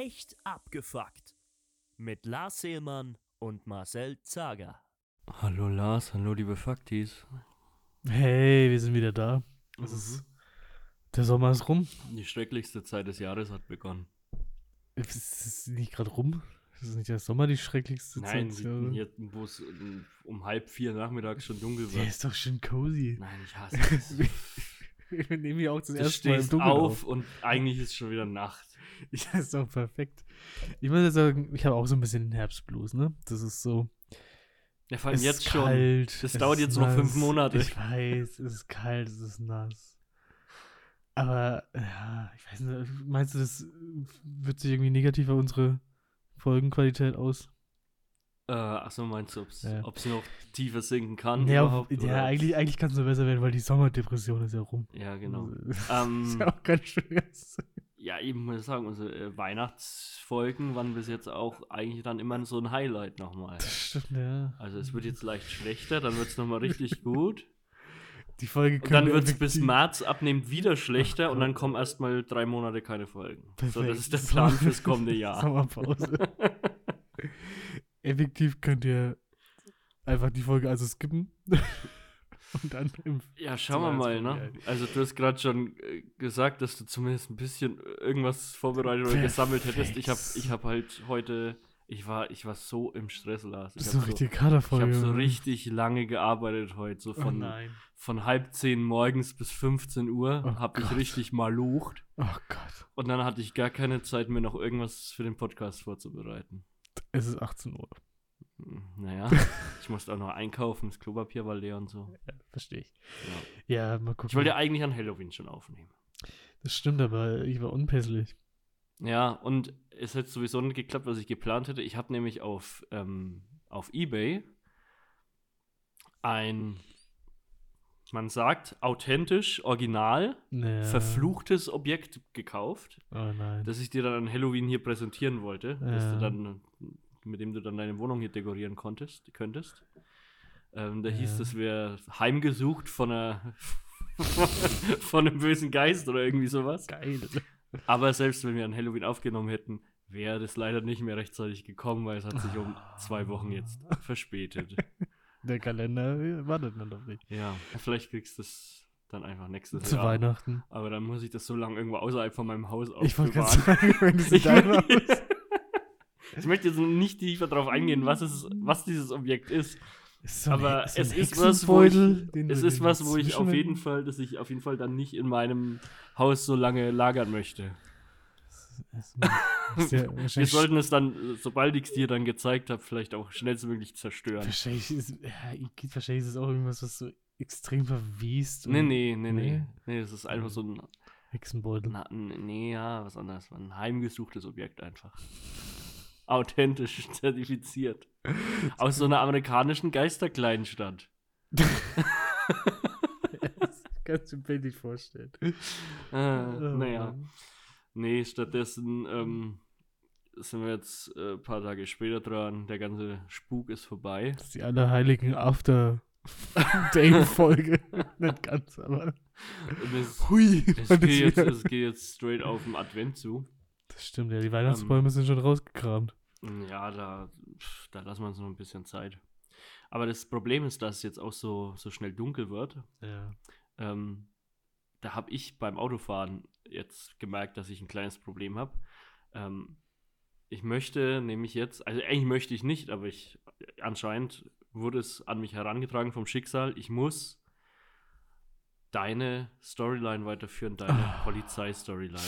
Echt abgefuckt. Mit Lars Seelmann und Marcel Zager. Hallo Lars, hallo liebe Faktis. Hey, wir sind wieder da. Es ist, der Sommer ist rum. Die schrecklichste Zeit des Jahres hat begonnen. Ist es nicht gerade rum? Ist es nicht der Sommer die schrecklichste Nein, Zeit? des Jahres? hier, wo es um, um halb vier nachmittags schon dunkel Der wird. ist doch schön cozy. Nein, ich hasse es. wir nehmen hier auch das Du erste Mal im Dunkeln auf und eigentlich ist schon wieder Nacht. Ja, ist doch perfekt. Ich muss jetzt sagen, ich habe auch so ein bisschen den Herbstblues, ne? Das ist so. Ja, vor allem jetzt schon. kalt. Das es dauert jetzt noch fünf nass. Monate. Ich weiß, es ist kalt, es ist nass. Aber, ja, ich weiß nicht, meinst du, das wird sich irgendwie negativ auf unsere Folgenqualität aus? Äh, achso, meinst du, ob es Ja. noch tiefer sinken kann? Ja, überhaupt, ja eigentlich, eigentlich kann es nur besser werden, weil die Sommerdepression ist ja rum. Ja, genau. Ähm, ist ja auch ganz schön. Ja, eben muss ich sagen, unsere äh, Weihnachtsfolgen waren bis jetzt auch eigentlich dann immer so ein Highlight nochmal. Das stimmt, ja. Also es wird jetzt leicht schlechter, dann wird es nochmal richtig gut. Die Folge Und dann wird es bis März abnehmend wieder schlechter und dann kommen erstmal drei Monate keine Folgen. So, Perfekt. das ist der Plan fürs kommende Jahr. Sommerpause. Effektiv könnt ihr einfach die Folge also skippen. Und dann Ja, schauen wir mal, ne? Also du hast gerade schon äh, gesagt, dass du zumindest ein bisschen irgendwas vorbereitet oder gesammelt hättest. Ich habe Perfekt. ich hab halt heute, ich war, ich war so im Stress, Lars. Das Ich habe so, richtig ich Kaderfolge. hab so richtig lange gearbeitet heute, so Oh von, nein. von halb zehn morgens bis 15 Uhr Oh habe ich richtig malucht. Oh Gott. Und dann hatte ich gar keine Zeit mehr, noch irgendwas für den Podcast vorzubereiten. Es ist 18 Uhr. Hm, Naja, ich musste auch noch einkaufen, das Klopapier war leer und so. Ja, verstehe ich. Ja. Ja, mal gucken. Ich wollte ja eigentlich an Halloween schon aufnehmen. das stimmt, aber ich war unpässlich. Ja, und es hätte sowieso nicht geklappt, was ich geplant hätte. Ich habe nämlich auf, ähm, auf Ebay ein, man sagt, authentisch, original, Naja. verfluchtes Objekt gekauft, Oh das ich dir dann an Halloween hier präsentieren wollte, dass du Ja. dann, mit dem du dann deine Wohnung hier dekorieren konntest, könntest. Ähm, da hieß, Ja. das wäre heimgesucht von einer von einem bösen Geist oder irgendwie sowas. Geil. Aber selbst wenn wir an Halloween aufgenommen hätten, wäre das leider nicht mehr rechtzeitig gekommen, weil es hat sich um zwei Wochen jetzt verspätet. Der Kalender wartet nicht auf dich. Ja, vielleicht kriegst du es dann einfach nächstes Zu Jahr. Weihnachten. Aber dann muss ich das so lange irgendwo außerhalb von meinem Haus Ich wollte gerade aufbewahren. sagen, wenn es in deinem Haus ich möchte jetzt nicht tiefer darauf eingehen, was, es, was dieses Objekt ist. ist. so ein- Aber so ein es ist was, wo ich, es ist was, wo ich auf jeden Fall, dass ich auf jeden Fall dann nicht in meinem Haus so lange lagern möchte. Ja Wir sollten es dann, sobald ich es dir dann gezeigt habe, vielleicht auch schnellstmöglich zerstören. Wahrscheinlich ist, ja, wahrscheinlich ist es auch irgendwas, was so extrem verwest. Nee, nee, nee, nee. Nee? Es ist einfach so ein, Hexenbeutel. na, nee, ja, was anderes. Ein heimgesuchtes Objekt einfach. Authentisch zertifiziert. Aus so einer amerikanischen Geisterkleinstadt. das kannst du dir bildlich vorstellen. Äh, Oh, naja. Nee, stattdessen ähm, sind wir jetzt äh, ein paar Tage später dran. Der ganze Spuk ist vorbei. Das ist die Allerheiligen After Day-Folge. Nicht ganz, aber. Es, Hui. es, geht jetzt, es geht jetzt straight auf den Advent zu. das stimmt, ja. Die Weihnachtsbäume sind schon rausgekramt. Ja, da, da lassen wir uns noch ein bisschen Zeit. Aber das Problem ist, dass es jetzt auch so, so schnell dunkel wird. Ja. Ähm, da habe ich beim Autofahren jetzt gemerkt, dass ich ein kleines Problem habe. Ähm, ich möchte nämlich jetzt, also eigentlich möchte ich nicht, aber ich anscheinend wurde es an mich herangetragen vom Schicksal. Ich muss deine Storyline weiterführen, deine Ah. Polizei-Storyline.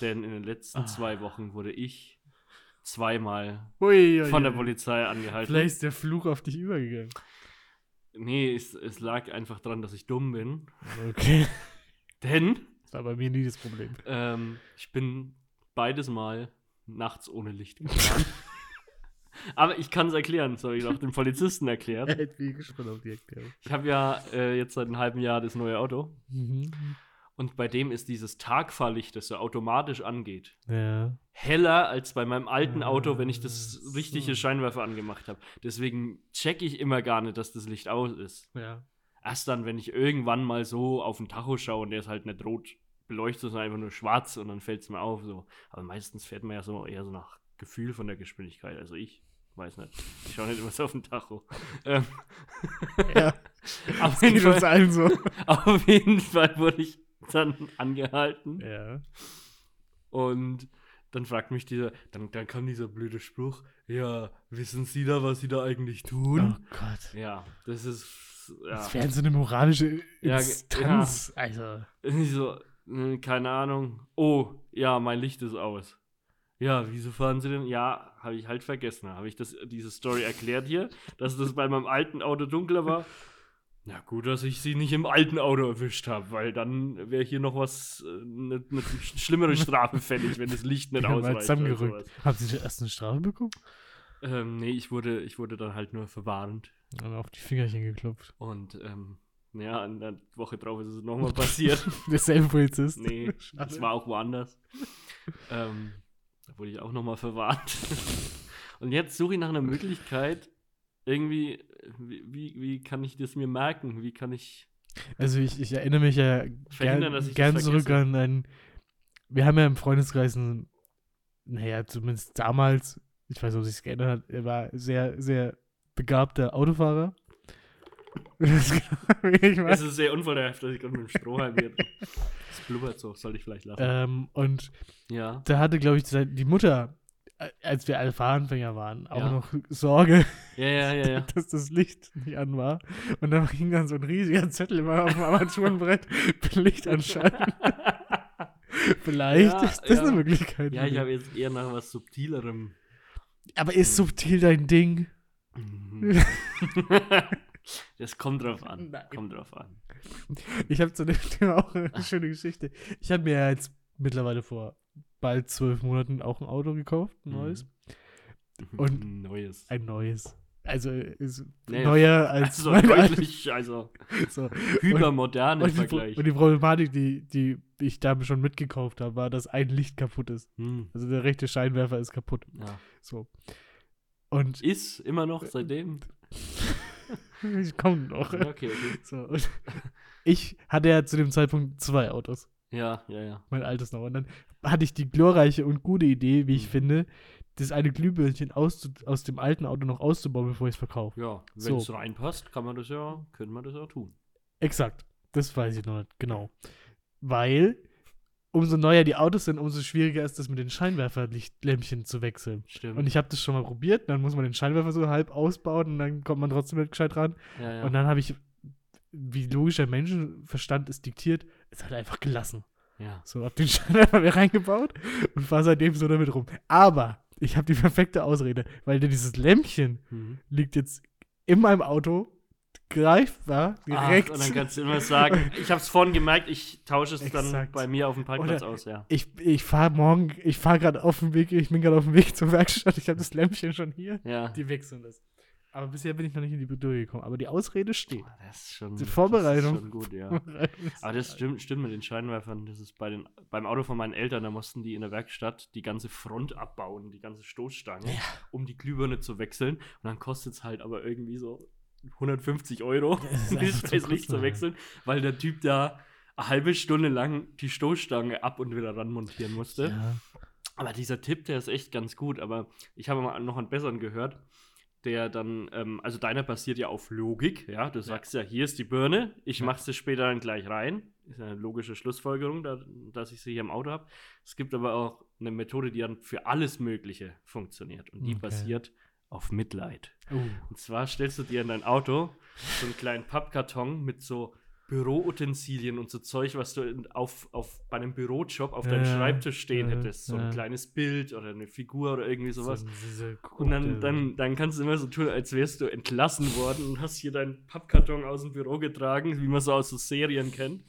Denn in den letzten Ah. zwei Wochen wurde ich zweimal Hui, von der Polizei angehalten. Vielleicht ist der Fluch auf dich übergegangen. Nee, es, es lag einfach daran, dass ich dumm bin. Okay. Denn Das war bei mir nie das Problem. ähm, ich bin beides Mal nachts ohne Licht gefahren. Aber ich kann es erklären, das habe ich auch dem Polizisten erklärt. Ich bin gespannt auf die Erklärung. Ich habe ja äh, jetzt seit einem halben Jahr das neue Auto. Mhm. Und bei dem ist dieses Tagfahrlicht, das so automatisch angeht, Ja. heller als bei meinem alten Ah, Auto, wenn ich das so. richtige Scheinwerfer angemacht habe. Deswegen checke ich immer gar nicht, dass das Licht aus ist. Ja. Erst dann, wenn ich irgendwann mal so auf den Tacho schaue und der ist halt nicht rot beleuchtet es einfach nur schwarz und dann fällt es mir auf. So. Aber meistens fährt man ja so eher so nach Gefühl von der Geschwindigkeit. Also ich weiß nicht. Ich schaue nicht immer so auf den Tacho. Ähm, Ja, auf, jeden Fall, so. auf jeden Fall wurde ich dann angehalten. Ja. Und dann fragt mich dieser, dann, dann kam dieser blöde Spruch, ja, wissen Sie da, was Sie da eigentlich Oh tun? Gott. Ja, das ist, ja. Das wäre so eine moralische Ja, ge- Instanz. Also. So, äh, keine Ahnung. Oh, ja, mein Licht ist aus. Ja, wieso fahren Sie denn? Ja, habe ich halt vergessen. Habe ich das, diese Story erklärt hier, dass das bei meinem alten Auto dunkler war. Na gut, dass ich sie nicht im alten Auto erwischt habe, weil dann wäre hier noch was, eine ne schlimmere Strafe fällig, wenn das Licht nicht Ja, ausreicht. oder zusammengerückt. Haben Sie erst eine Strafe bekommen? Ähm, nee, ich wurde, ich wurde dann halt nur verwarnt. Und auf die Fingerchen geklopft. Und ähm, ja, eine Woche drauf ist es nochmal passiert. Derselbe Polizist. Nee, Schade. das war auch woanders. ähm, da wurde ich auch nochmal verwarnt. Und jetzt suche ich nach einer Möglichkeit, irgendwie, wie, wie, kann ich das mir merken? Wie kann ich. Also ich, ich erinnere mich ja gern, dass ich das gern zurück an einen. Wir haben ja im Freundeskreis einen, naja, zumindest damals, ich weiß nicht, ob sich geändert hat, er war sehr, sehr begabter Autofahrer. Das Es ist sehr unvorteilhaft, dass ich gerade mit dem Strohhalm hier. Das blubbert so, soll ich vielleicht lassen. Ähm, und ja. da hatte, glaube ich, die Mutter, als wir alle Fahranfänger waren, auch Ja. noch Sorge, Ja, ja, dass das Licht nicht an war. Und dann ging dann so ein riesiger Zettel immer auf dem Armaturenbrett Licht anschalten. Vielleicht ist das eine Möglichkeit. Ja, ich habe jetzt eher nach was Subtilerem. Aber ist subtil dein Ding? Mhm. das kommt drauf an. Nein. Kommt drauf an. Ich habe zu dem Thema auch eine schöne Geschichte. Ich habe mir ja jetzt mittlerweile vor bald zwölf Monaten auch ein Auto gekauft, ein Mhm. neues. Und- Neues. Ein neues. Also ist Nee, neuer als Also deutlich, also So. hypermodern im Vergleich. und die Problematik, die, die ich da schon mitgekauft habe, war, dass ein Licht kaputt ist. Hm, Also der rechte Scheinwerfer ist kaputt. ja. So. Und Ist immer noch seitdem. ich komme noch. Okay, okay. So. Ich hatte ja zu dem Zeitpunkt zwei Autos. Ja, ja, ja. Mein altes noch. Und dann hatte ich die glorreiche und gute Idee, wie ich Mhm. finde, das eine Glühbirnchen aus, aus dem alten Auto noch auszubauen, bevor ich es verkaufe. Ja, wenn So. es reinpasst, kann man das ja, können wir das ja tun. Exakt. Das weiß ich noch nicht genau. Weil umso neuer die Autos sind, umso schwieriger ist es mit den Scheinwerferlichtlämpchen zu wechseln. Stimmt. Und ich habe das schon mal probiert, dann muss man den Scheinwerfer so halb ausbauen und dann kommt man trotzdem nicht gescheit ran. ja, ja. Und dann habe ich, wie logischer Menschenverstand es diktiert, es halt einfach gelassen. ja. So, hab den Scheinwerfer wieder reingebaut und fahr seitdem so damit rum. Aber ich habe die perfekte Ausrede, weil dieses Lämpchen Mhm. liegt jetzt in meinem Auto greifbar direkt. Ach, und dann kannst du immer sagen, ich habe es vorhin gemerkt, ich tausche es dann Exakt. bei mir auf dem Parkplatz Oder- aus, ja. ich ich fahre morgen, ich fahre gerade auf dem Weg, ich bin gerade auf dem Weg zur Werkstatt, ich habe das Lämpchen schon hier. Ja. Die wechseln das. Aber bisher bin ich noch nicht in die Bredouille gekommen. Aber die Ausrede steht. Das ist schon, Die Vorbereitung. Das ist schon gut, ja. Aber das stimmt, stimmt mit den Scheinwerfern. Das ist bei den, beim Auto von meinen Eltern, da mussten die in der Werkstatt die ganze Front abbauen, die ganze Stoßstange, um die Glühbirne zu wechseln. Und dann kostet es halt aber irgendwie so 150 Euro, scheiß Licht kurz, zu wechseln, weil der Typ da eine halbe Stunde lang die Stoßstange ab und wieder ran montieren musste. Ja. Aber dieser Tipp, der ist echt ganz gut. Aber ich habe mal noch einen besseren gehört, der dann, ähm, also deiner basiert ja auf Logik, ja. Du sagst ja, hier ist die Birne, ich Ja. mache sie später dann gleich rein. Ist ja eine logische Schlussfolgerung, da, dass ich sie hier im Auto habe. Es gibt aber auch eine Methode, die dann für alles Mögliche funktioniert. Und die Okay. basiert auf Mitleid. Oh. Und zwar stellst du dir in dein Auto so einen kleinen Pappkarton mit so Büroutensilien und so Zeug, was du in, auf, auf, bei einem Bürojob auf deinem Ja, Schreibtisch stehen ja, hättest. So ja. ein kleines Bild oder eine Figur oder irgendwie sowas. So und dann, dann, dann kannst du immer so tun, als wärst du entlassen worden und hast hier deinen Pappkarton aus dem Büro getragen, wie man so aus so Serien kennt.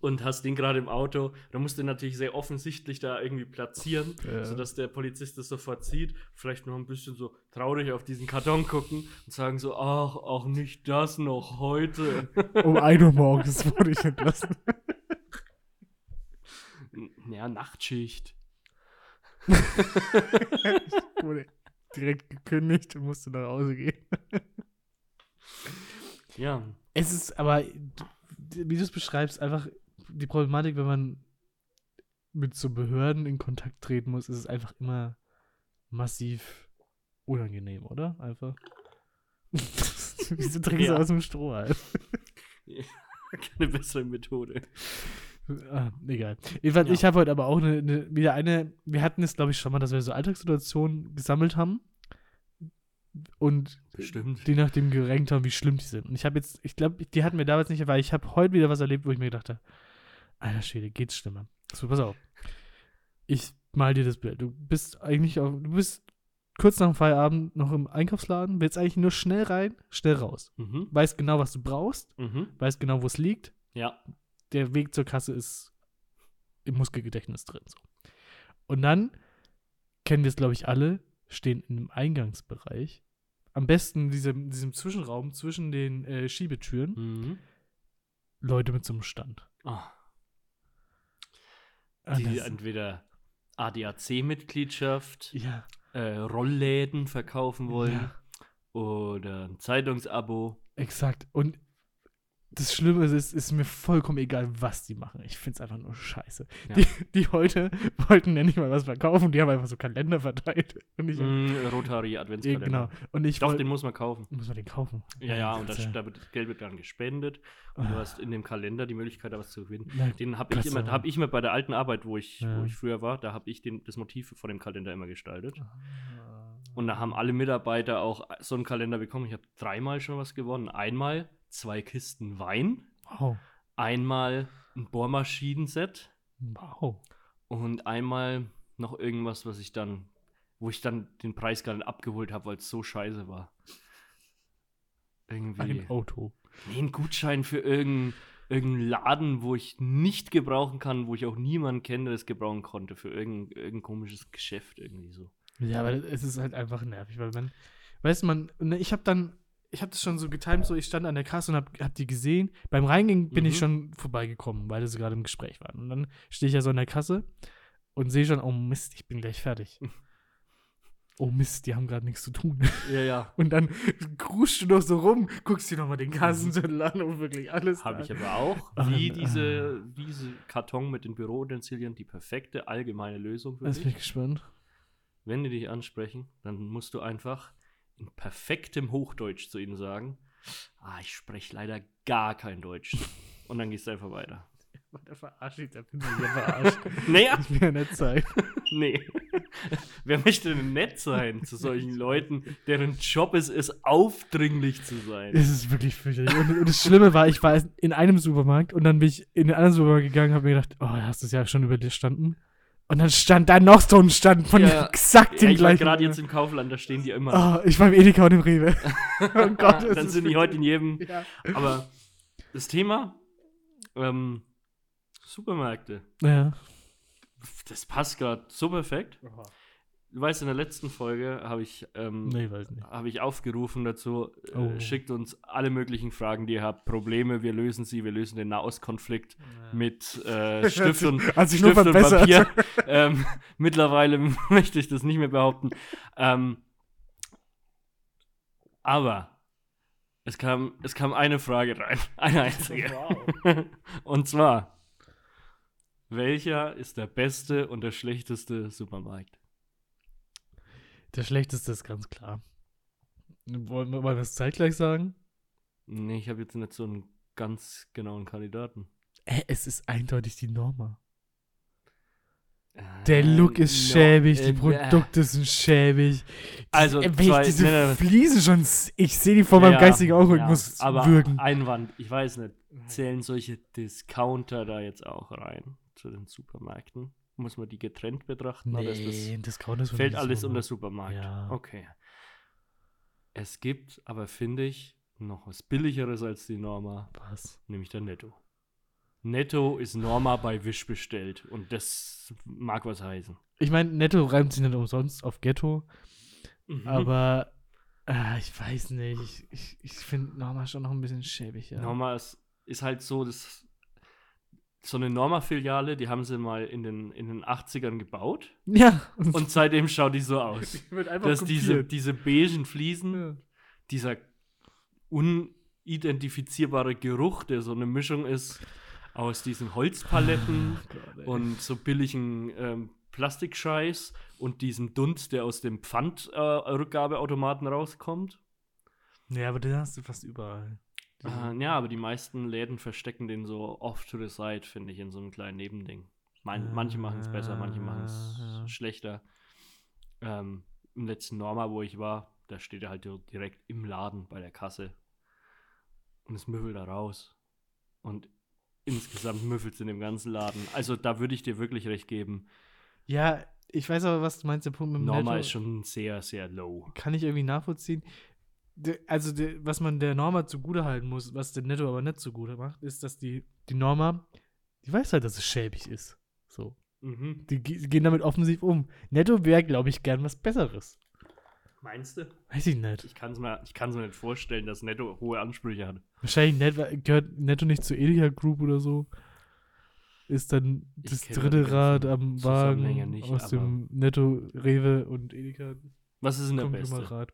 Und hast den gerade im Auto. Da musst du natürlich sehr offensichtlich da irgendwie platzieren, Ja. sodass der Polizist das sofort sieht. Vielleicht noch ein bisschen so traurig auf diesen Karton gucken und sagen so: Ach, auch nicht das noch heute. um 1 Uhr morgens wurde ich entlassen. ja, Nachtschicht. ich wurde direkt gekündigt und musste nach Hause gehen. Ja. Es ist aber, wie du es beschreibst, einfach die Problematik, wenn man mit so Behörden in Kontakt treten muss, ist es einfach immer massiv unangenehm, oder? Einfach. Wieso trinkst Ja. du aus dem Stroh? Alter? Keine bessere Methode. Ah, egal. Jedenfalls, Ja. Ich habe heute aber auch eine, eine, wieder eine, wir hatten es, glaube ich, schon mal, dass wir so Alltagssituationen gesammelt haben und Bestimmt. die nach dem gerankt haben, wie schlimm die sind. Und ich habe jetzt, ich glaube, die hatten wir damals nicht, weil ich habe heute wieder was erlebt, wo ich mir gedacht habe, alter Schwede, geht's schlimmer. So, pass auf. Ich mal dir das Bild. Du bist eigentlich auf, du bist kurz nach dem Feierabend noch im Einkaufsladen, willst eigentlich nur schnell rein, schnell raus. Mhm. Weißt genau, was du brauchst, Mhm. weißt genau, wo es liegt. Ja. Der Weg zur Kasse ist im Muskelgedächtnis drin. So. Und dann kennen wir es, glaube ich, alle, stehen im Eingangsbereich. Am besten in diesem, diesem Zwischenraum zwischen den äh, Schiebetüren Mhm. Leute mit so einem Stand. Ah, Ah, die das- entweder ADAC-Mitgliedschaft, ja, äh, Rollläden verkaufen wollen ja, oder ein Zeitungsabo. exakt. Und das Schlimme ist, es ist mir vollkommen egal, was die machen. Ich finde es einfach nur scheiße. Ja. Die, die heute wollten ja nicht mal was verkaufen, die haben einfach so Kalender verteilt. Und ich, Mm, Rotary Ja, Adventskalender. genau. Und ich Doch, wollt- den muss man kaufen. muss man den kaufen. Ja, ja, und das da wird, das Geld wird dann gespendet und du Ah. hast in dem Kalender die Möglichkeit, da was zu gewinnen. Na, Den habe ich immer, habe ich immer bei der alten Arbeit, wo ich, Ja. wo ich früher war, da habe ich den, das Motiv von dem Kalender immer gestaltet. Ah. Und da haben alle Mitarbeiter auch so einen Kalender bekommen. Ich habe dreimal schon was gewonnen. Einmal zwei Kisten Wein, Wow. einmal ein Bohrmaschinenset Wow. und einmal noch irgendwas, was ich dann, wo ich dann den Preis gar nicht abgeholt habe, weil es so scheiße war. Irgendwie. Ein Auto. Nee, ein Gutschein für irgendeinen irgendeinen Laden, wo ich nicht gebrauchen kann, wo ich auch niemanden kenne, der es gebrauchen konnte, für irgendein, irgendein komisches Geschäft irgendwie so. Ja, aber es ist halt einfach nervig, weil man, weißt du, man, ne, ich habe dann, ich habe das schon so getimt, so ich stand an der Kasse und hab, hab die gesehen. Beim Reingehen bin ich Mhm. schon vorbeigekommen, weil sie gerade im Gespräch waren. Und dann stehe ich ja so an der Kasse und sehe schon, oh Mist, ich bin gleich fertig. oh Mist, die haben gerade nichts zu tun. Ja, ja. Und dann gruschst du noch so rum, guckst dir nochmal den Kassenzettel an und wirklich alles. Habe ich aber auch. Wie diese, diese Karton mit den Büroutensilien, die perfekte allgemeine Lösung für Jetzt bin dich. ich gespannt. Wenn die dich ansprechen, dann musst du einfach in perfektem Hochdeutsch zu ihnen sagen, ah, ich spreche leider gar kein Deutsch. Und dann gehst du einfach weiter. Der verarscht mich, der bin ich ja verarscht. Nee, Ich will ja nicht sein. nee. Wer möchte denn nett sein zu solchen Leuten, deren Job es ist, aufdringlich zu sein? Es ist wirklich fürchterlich. Und, und das Schlimme war, ich war in einem Supermarkt und dann bin ich in den anderen Supermarkt gegangen und habe mir gedacht, oh, hast du es ja schon überstanden. Und dann stand da noch so ein Stand von Ja. exakt Ja, dem ich war gleichen. gerade jetzt im Kaufland, da stehen die immer. oh, ich war im Edeka und im Rewe. oh Gott, dann sind die heute in jedem. Ja. Aber das Thema ähm, Supermärkte, ja. das passt gerade so perfekt. Du weißt, in der letzten Folge habe ich, ähm, Nee, habe ich aufgerufen dazu, äh, Oh. schickt uns alle möglichen Fragen, die ihr habt, Probleme, wir lösen sie, wir lösen den Nahostkonflikt mit äh, Stift und, Hat sich nur Stift und. Papier. ähm, mittlerweile möchte ich das nicht mehr behaupten. Ähm, aber es kam, es kam eine Frage rein, eine einzige. Wow. Und zwar, welcher ist der beste und der schlechteste Supermarkt? Der schlechteste ist ganz klar. Wollen wir, wir es zeitgleich sagen? Nee, ich habe jetzt nicht so einen ganz genauen Kandidaten. Äh, es ist eindeutig die Norma. Der Look ist no, schäbig, äh, die Produkte sind schäbig. Also, Äh, wenn zwei- ich diese nee, nee. Fliesen schon, ich sehe die vor meinem Ja, geistigen Auge ja, muss aber würgen. Einwand, ich weiß nicht, zählen solche Discounter da jetzt auch rein zu den Supermärkten? Muss man die getrennt betrachten ist das Nee, das Discount ist Fällt alles unter? Supermarkt. Ja. Okay. Es gibt aber, finde ich, noch was Billigeres als die Norma, Was? nämlich der Netto. Netto ist Norma bei Wish bestellt und das mag was heißen. Ich meine, Netto reimt sich nicht umsonst auf Ghetto, Mhm. aber äh, ich weiß nicht. Ich, ich, ich finde Norma schon noch ein bisschen schäbig. Ja. Norma ist, ist halt so, das, so eine Norma-Filiale, die haben sie mal in den, in den 80ern gebaut Ja. und seitdem schaut die so aus. wird einfach Dass diese, diese beigen Fliesen, Ja. dieser unidentifizierbare Geruch, der so eine Mischung ist aus diesen Holzpaletten ey. und so billigen ähm, Plastikscheiß und diesem Dunst, der aus dem Pfandrückgabeautomaten rauskommt. Ja, aber den hast du fast überall. Ja, aber die meisten Läden verstecken den so off to the side, finde ich, in so einem kleinen Nebending. Mein, manche machen es besser, manche machen es ja. schlechter. Ähm, Im letzten Norma, wo ich war, da steht er halt direkt im Laden bei der Kasse. Und es müffelt da raus. Und insgesamt müffelt es in dem ganzen Laden. Also da würde ich dir wirklich recht geben. Ja, ich weiß aber, was du meinst, der Punkt mit dem Norma Netto ist schon sehr, sehr low. kann ich irgendwie nachvollziehen. Also, de, was man der Norma zugute halten muss, was der Netto aber nicht zugute macht, ist, dass die, die Norma, die weiß halt, dass es schäbig ist. So. Mhm. Die ge- gehen damit offensiv um. Netto wäre, glaube ich, gern was Besseres. Meinst du? Weiß ich nicht. Ich kann es mir, ich kann's mir nicht vorstellen, dass Netto hohe Ansprüche hat. Wahrscheinlich nicht, gehört Netto nicht zur Edeka Group oder so. Ist dann das dritte die Rad am Wagen nicht, aus dem Netto, Rewe und Edeka Was ist denn der beste? Konglomerat.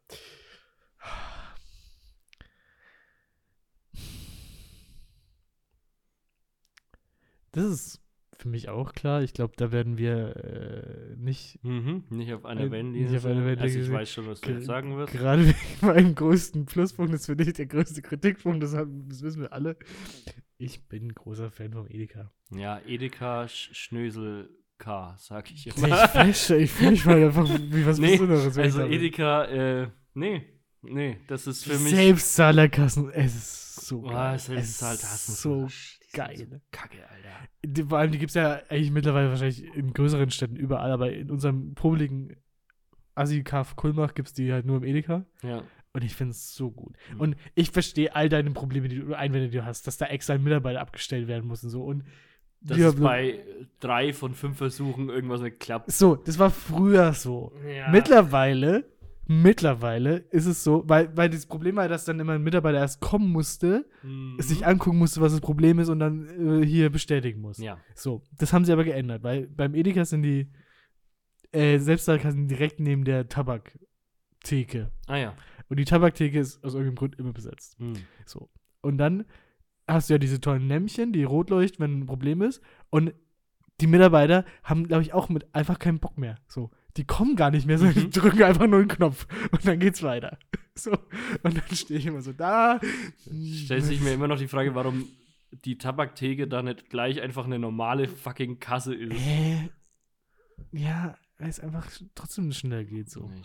Das ist für mich auch klar. Ich glaube, da werden wir äh, nicht, Mhm, nicht auf einer Äh, Wellenlinie. nicht auf einer sein. Wellenlinie Also ich weiß schon, was du jetzt sagen wirst. gerade wegen meinem größten Pluspunkt, das für dich der größte Kritikpunkt, das, haben, das wissen wir alle. Ich bin großer Fan vom Edeka. Ja, Edeka Sch Schnösel K, sag ich Ich immer. flashe, ich mich mal einfach wie was Nee, Besonderes. ich also. Edeka, äh, nee, nee, das ist für mich. Selbstzahlerkassen, es ist so geil. Selbstzahlerkassen Es ist so geil. So kacke, Alter. Die, vor allem, die gibt es ja eigentlich mittlerweile wahrscheinlich in größeren Städten überall, aber in unserem publiken Assi-Kaff Kulmach gibt es die halt nur im Edeka. Ja. Und ich finde es so gut. Mhm. Und ich verstehe all deine Probleme, die du Einwände, die du hast, dass da extra ein Mitarbeiter abgestellt werden muss und so. Und Dass es bei drei von fünf Versuchen irgendwas nicht klappt. so, das war früher so. Ja. Mittlerweile, mittlerweile ist es so, weil, weil das Problem war, dass dann immer ein Mitarbeiter erst kommen musste, Mhm. sich angucken musste, was das Problem ist und dann äh, hier bestätigen muss. Ja. So, das haben sie aber geändert, weil beim Edeka sind die äh, Selbstzahlerkassen direkt neben der Tabaktheke. Ah ja. Und die Tabaktheke ist aus irgendeinem Grund immer besetzt. Mhm. So. Und dann hast du ja diese tollen Lämpchen, die rot leuchten, wenn ein Problem ist. Und die Mitarbeiter haben, glaube ich, auch mit einfach keinen Bock mehr. So. Die kommen gar nicht mehr, sondern Mhm. die drücken einfach nur einen Knopf und dann geht's weiter. So. Und dann stehe ich immer so da. Stellt sich mir immer noch die Frage, warum die Tabaktheke da nicht gleich einfach eine normale fucking Kasse ist. Äh, ja, weil es einfach trotzdem schneller geht so. Nee.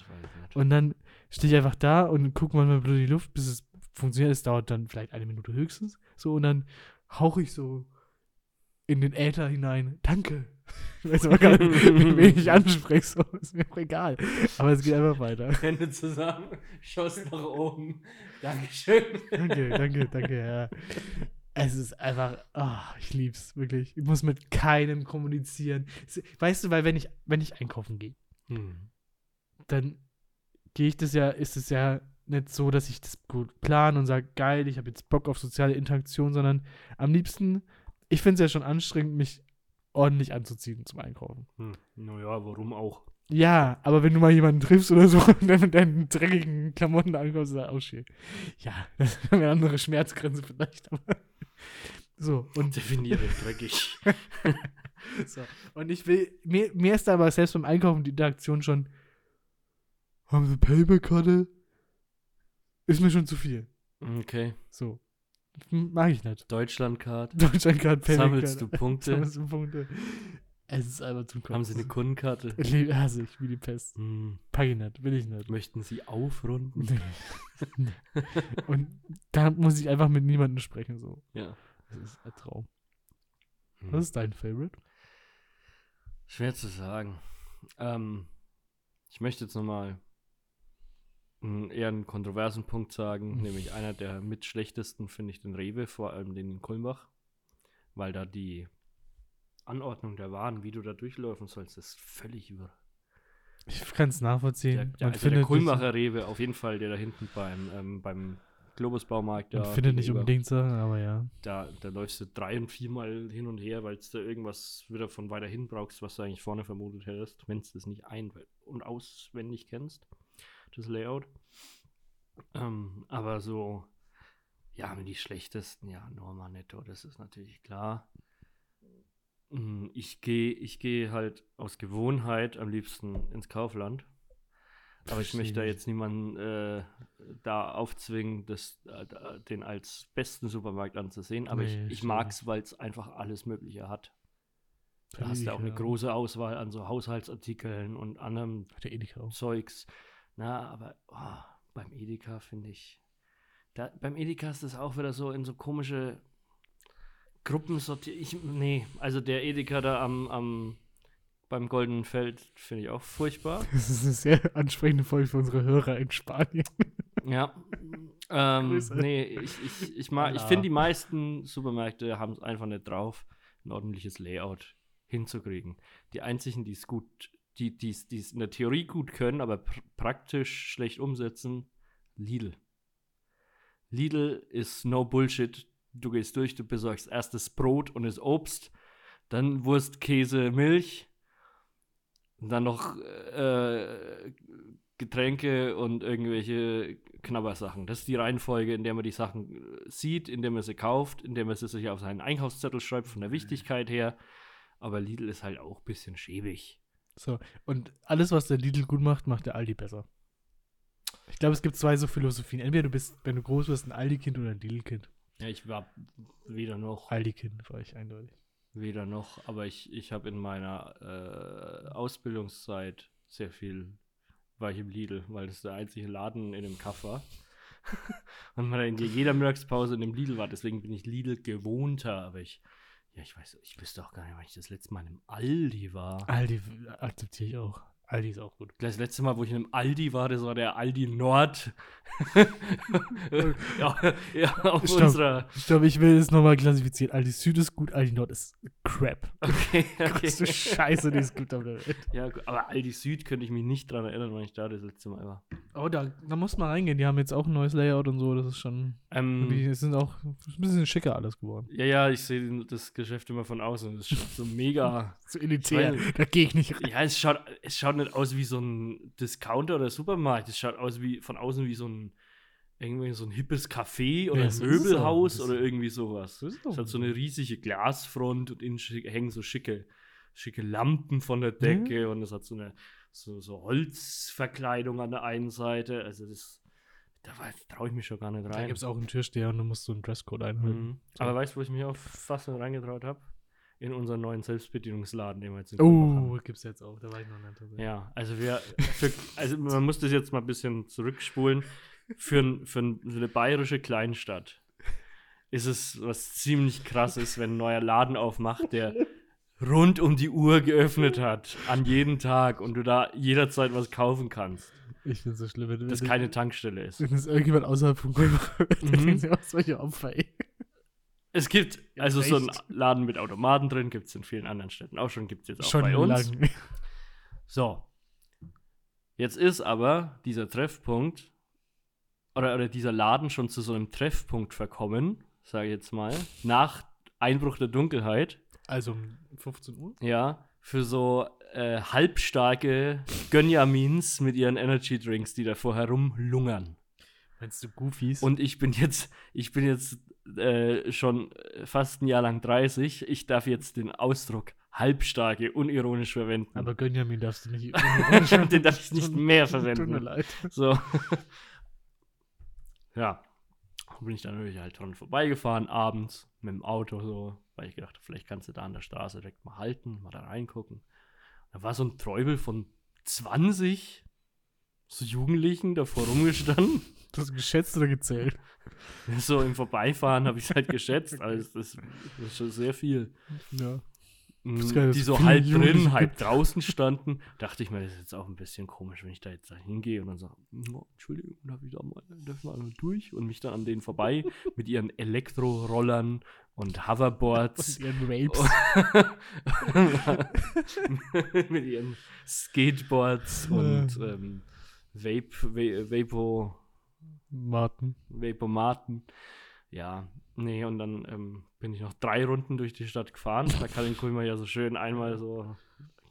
Und dann stehe ich einfach da und gucke manchmal blöd in die Luft, bis es funktioniert. Es dauert dann vielleicht eine Minute höchstens. So, und dann hauche ich so in den Äther hinein. Danke. Ich weiß aber gar nicht, wen ich anspreche. So, ist mir auch egal. Aber es geht einfach weiter. Hände zusammen, schaust nach oben. Dankeschön. Danke, danke, danke, ja. Es ist einfach, ah, ich lieb's, wirklich. Ich muss mit keinem kommunizieren. Weißt du, weil wenn ich, wenn ich einkaufen gehe, Hm. dann gehe ich das ja, ist es ja nicht so, dass ich das gut plane und sage, geil, ich habe jetzt Bock auf soziale Interaktion, sondern am liebsten, ich finde es ja schon anstrengend, mich ordentlich anzuziehen zum Einkaufen. Hm. Naja, warum auch? Ja, aber wenn du mal jemanden triffst oder so und dann mit deinen dreckigen Klamotten ankommst, ist das auch schön. Ja, das ist eine andere Schmerzgrenze vielleicht, aber so. Und Definiere dreckig. So. Und ich will, mir, mir ist da aber selbst beim Einkaufen die Interaktion schon, haben Sie Payback-Karte? Ist mir schon zu viel. Okay. So. Mag ich nicht. Deutschlandcard. Deutschland Payback-Karte. Sammelst du Punkte? Sammelst du Punkte? Es ist einfach zum Kotzen. Haben Sie eine Kundenkarte? Ich hasse ich wie die Pest. Hm. Pack ich nicht, will ich nicht. Möchten Sie aufrunden? Nee. Und da muss ich einfach mit niemandem sprechen. So. Ja. Das ist ein Traum. Hm. Was ist dein Favorite? Schwer zu sagen. Ähm, ich möchte jetzt nochmal einen eher einen kontroversen Punkt sagen, nämlich einer der mit schlechtesten finde ich den Rewe, vor allem den in Kulmbach, weil da die Anordnung der Waren, wie du da durchlaufen sollst, ist völlig wirr. Ich kann es nachvollziehen. Der, der, man also der Kulmbacher Rewe, auf jeden Fall, der da hinten beim, ähm, beim Globusbaumarkt man findet nicht unbedingt Sachen, aber ja. Da, da läufst du drei- und viermal hin und her, weil du da irgendwas wieder von weiter hin brauchst, was du eigentlich vorne vermutet hättest, wenn du das nicht ein- und auswendig kennst, das Layout. Ähm, aber so, ja, die schlechtesten, ja, Norma Netto, das ist natürlich klar. Mm, Ich gehe ich geh halt aus Gewohnheit am liebsten ins Kaufland. Aber ich möchte da jetzt niemanden äh, da aufzwingen, das, äh, da- den als besten Supermarkt anzusehen. Aber Nee, ich, ich mag es, weil es einfach alles Mögliche hat. Du hast ja auch eine große Auswahl an so Haushaltsartikeln und anderem auch. Zeugs. Na, aber oh, beim Edeka finde ich. Da, beim Edeka ist das auch wieder so in so komische Gruppen sortiert. Ich, nee, also der Edeka da am, am beim Goldenen Feld finde ich auch furchtbar. Das ist eine sehr ansprechende Folge für unsere Hörer in Spanien. Ja. Ähm, Grüße. nee, ich, ich, ich, mag- ich finde, die meisten Supermärkte haben es einfach nicht drauf, ein ordentliches Layout hinzukriegen. Die einzigen, die es gut, die die es die in der Theorie gut können, aber pr praktisch schlecht umsetzen, Lidl. Lidl ist no Bullshit. Du gehst durch, du besorgst erst das Brot und das Obst, dann Wurst, Käse, Milch, dann noch äh, Getränke und irgendwelche Knabbersachen. Das ist die Reihenfolge, in der man die Sachen äh, sieht, in der man sie kauft, in der man sie sich auf seinen Einkaufszettel schreibt, von der Wichtigkeit her. Aber Lidl ist halt auch ein bisschen schäbig. So, und alles, was der Lidl gut macht, macht der Aldi besser. Ich glaube, es gibt zwei so Philosophien. Entweder du bist, wenn du groß wirst, ein Aldi-Kind oder ein Lidl-Kind. Ja, ich war weder noch, Aldi-Kind war ich eindeutig. weder noch, aber ich, ich habe in meiner äh, Ausbildungszeit sehr viel, war ich im Lidl, weil das der einzige Laden in dem Kaff war. Und man in jeder Mittagspause in dem Lidl war, deswegen bin ich Lidl gewohnter, aber ich, ja, ich weiß, ich wüsste auch gar nicht, wann ich das letzte Mal einem Aldi war. Aldi akzeptiere ich auch. Aldi ist auch gut. Das letzte Mal, wo ich in einem Aldi war, das war der Aldi Nord. ja, ja, auf Stopp. unserer. Ich glaube, ich will es nochmal klassifizieren. Aldi Süd ist gut, Aldi Nord ist Crap. Okay, okay. Scheiße, die es gibt auf der Welt. Ja, aber Aldi Süd könnte ich mich nicht dran erinnern, wann ich da das letzte Mal war. Oh, da, da muss man reingehen. Die haben jetzt auch ein neues Layout und so. Das ist schon. Ähm, Die es sind auch ein bisschen schicker alles geworden. ja, ja, ich sehe das Geschäft immer von außen. Das ist so mega. So elitär. Weil- Da gehe ich nicht rein. ja, es schaut, es schaut nicht aus wie so ein Discounter oder Supermarkt. Es schaut aus wie von außen wie so ein irgendwie so ein hippes Café oder Ja, ein so. Möbelhaus oder irgendwie sowas. Es hat so eine riesige Glasfront und innen hängen so schicke, schicke Lampen von der Decke und es hat so eine so, so Holzverkleidung an der einen Seite. Also das, da traue ich mich schon gar nicht Da rein. gibt es auch einen Türsteher und du musst so einen Dresscode einhalten. Mhm. Aber weißt du, wo ich mich auch fast nicht reingetraut habe? In unseren neuen Selbstbedienungsladen, den wir jetzt in haben. Oh, gibt's jetzt auch. Da war ich noch nicht. tatsächlich. Ja, also wir, für, also man muss das jetzt mal ein bisschen zurückspulen. Für, für, ein, für eine bayerische Kleinstadt ist es was ziemlich krasses, wenn ein neuer Laden aufmacht, der rund um die Uhr geöffnet hat, an jedem Tag und du da jederzeit was kaufen kannst, Ich finde es so schlimm, wenn, das keine Tankstelle ist. wenn es irgendjemand außerhalb von Kulmbach hört, dann Mhm. denken sie auch solche Opfer, ey. Es gibt Ja, also so einen echt. Laden mit Automaten drin, gibt es in vielen anderen Städten auch schon, gibt es jetzt auch Schon bei uns. lang. So. Jetzt ist aber dieser Treffpunkt oder, oder dieser Laden schon zu so einem Treffpunkt verkommen, sage ich jetzt mal, nach Einbruch der Dunkelheit, Also um 15 Uhr? ja, für so äh, halbstarke Gönjamins mit ihren Energy Drinks, die da vorher rumlungern. Meinst du Goofies? Und ich bin jetzt, ich bin jetzt äh, schon fast ein Jahr lang 30. Ich darf jetzt den Ausdruck halbstarke unironisch verwenden. aber Gönjamin darfst du nicht. Den darf ich nicht mehr Tut mir verwenden. leid. So. ja. Bin ich dann natürlich halt dran vorbeigefahren, abends mit dem Auto so, weil ich gedacht, vielleicht kannst du da an der Straße direkt mal halten, mal da reingucken. Da war so ein Träubel von 20 so Jugendlichen davor rumgestanden. Das geschätzt oder gezählt? So im Vorbeifahren habe ich es halt geschätzt. Also das, das ist schon sehr viel. Ja. Mm, nicht, Die so halb drin, halb draußen standen. Dachte ich mir, das ist jetzt auch ein bisschen komisch, wenn ich da jetzt da hingehe und dann sage, "Oh, Entschuldigung, darf ich da mal, darf ich mal durch? Und mich dann an denen vorbei mit ihren Elektrorollern und Hoverboards. Und ihren Rapes. mit ihren Skateboards und ähm, Vape, Va- Vapo, Martin. Vapomaten. Ja, nee, und dann ähm, bin ich noch drei Runden durch die Stadt gefahren. Da kann in Kulmer ja so schön einmal so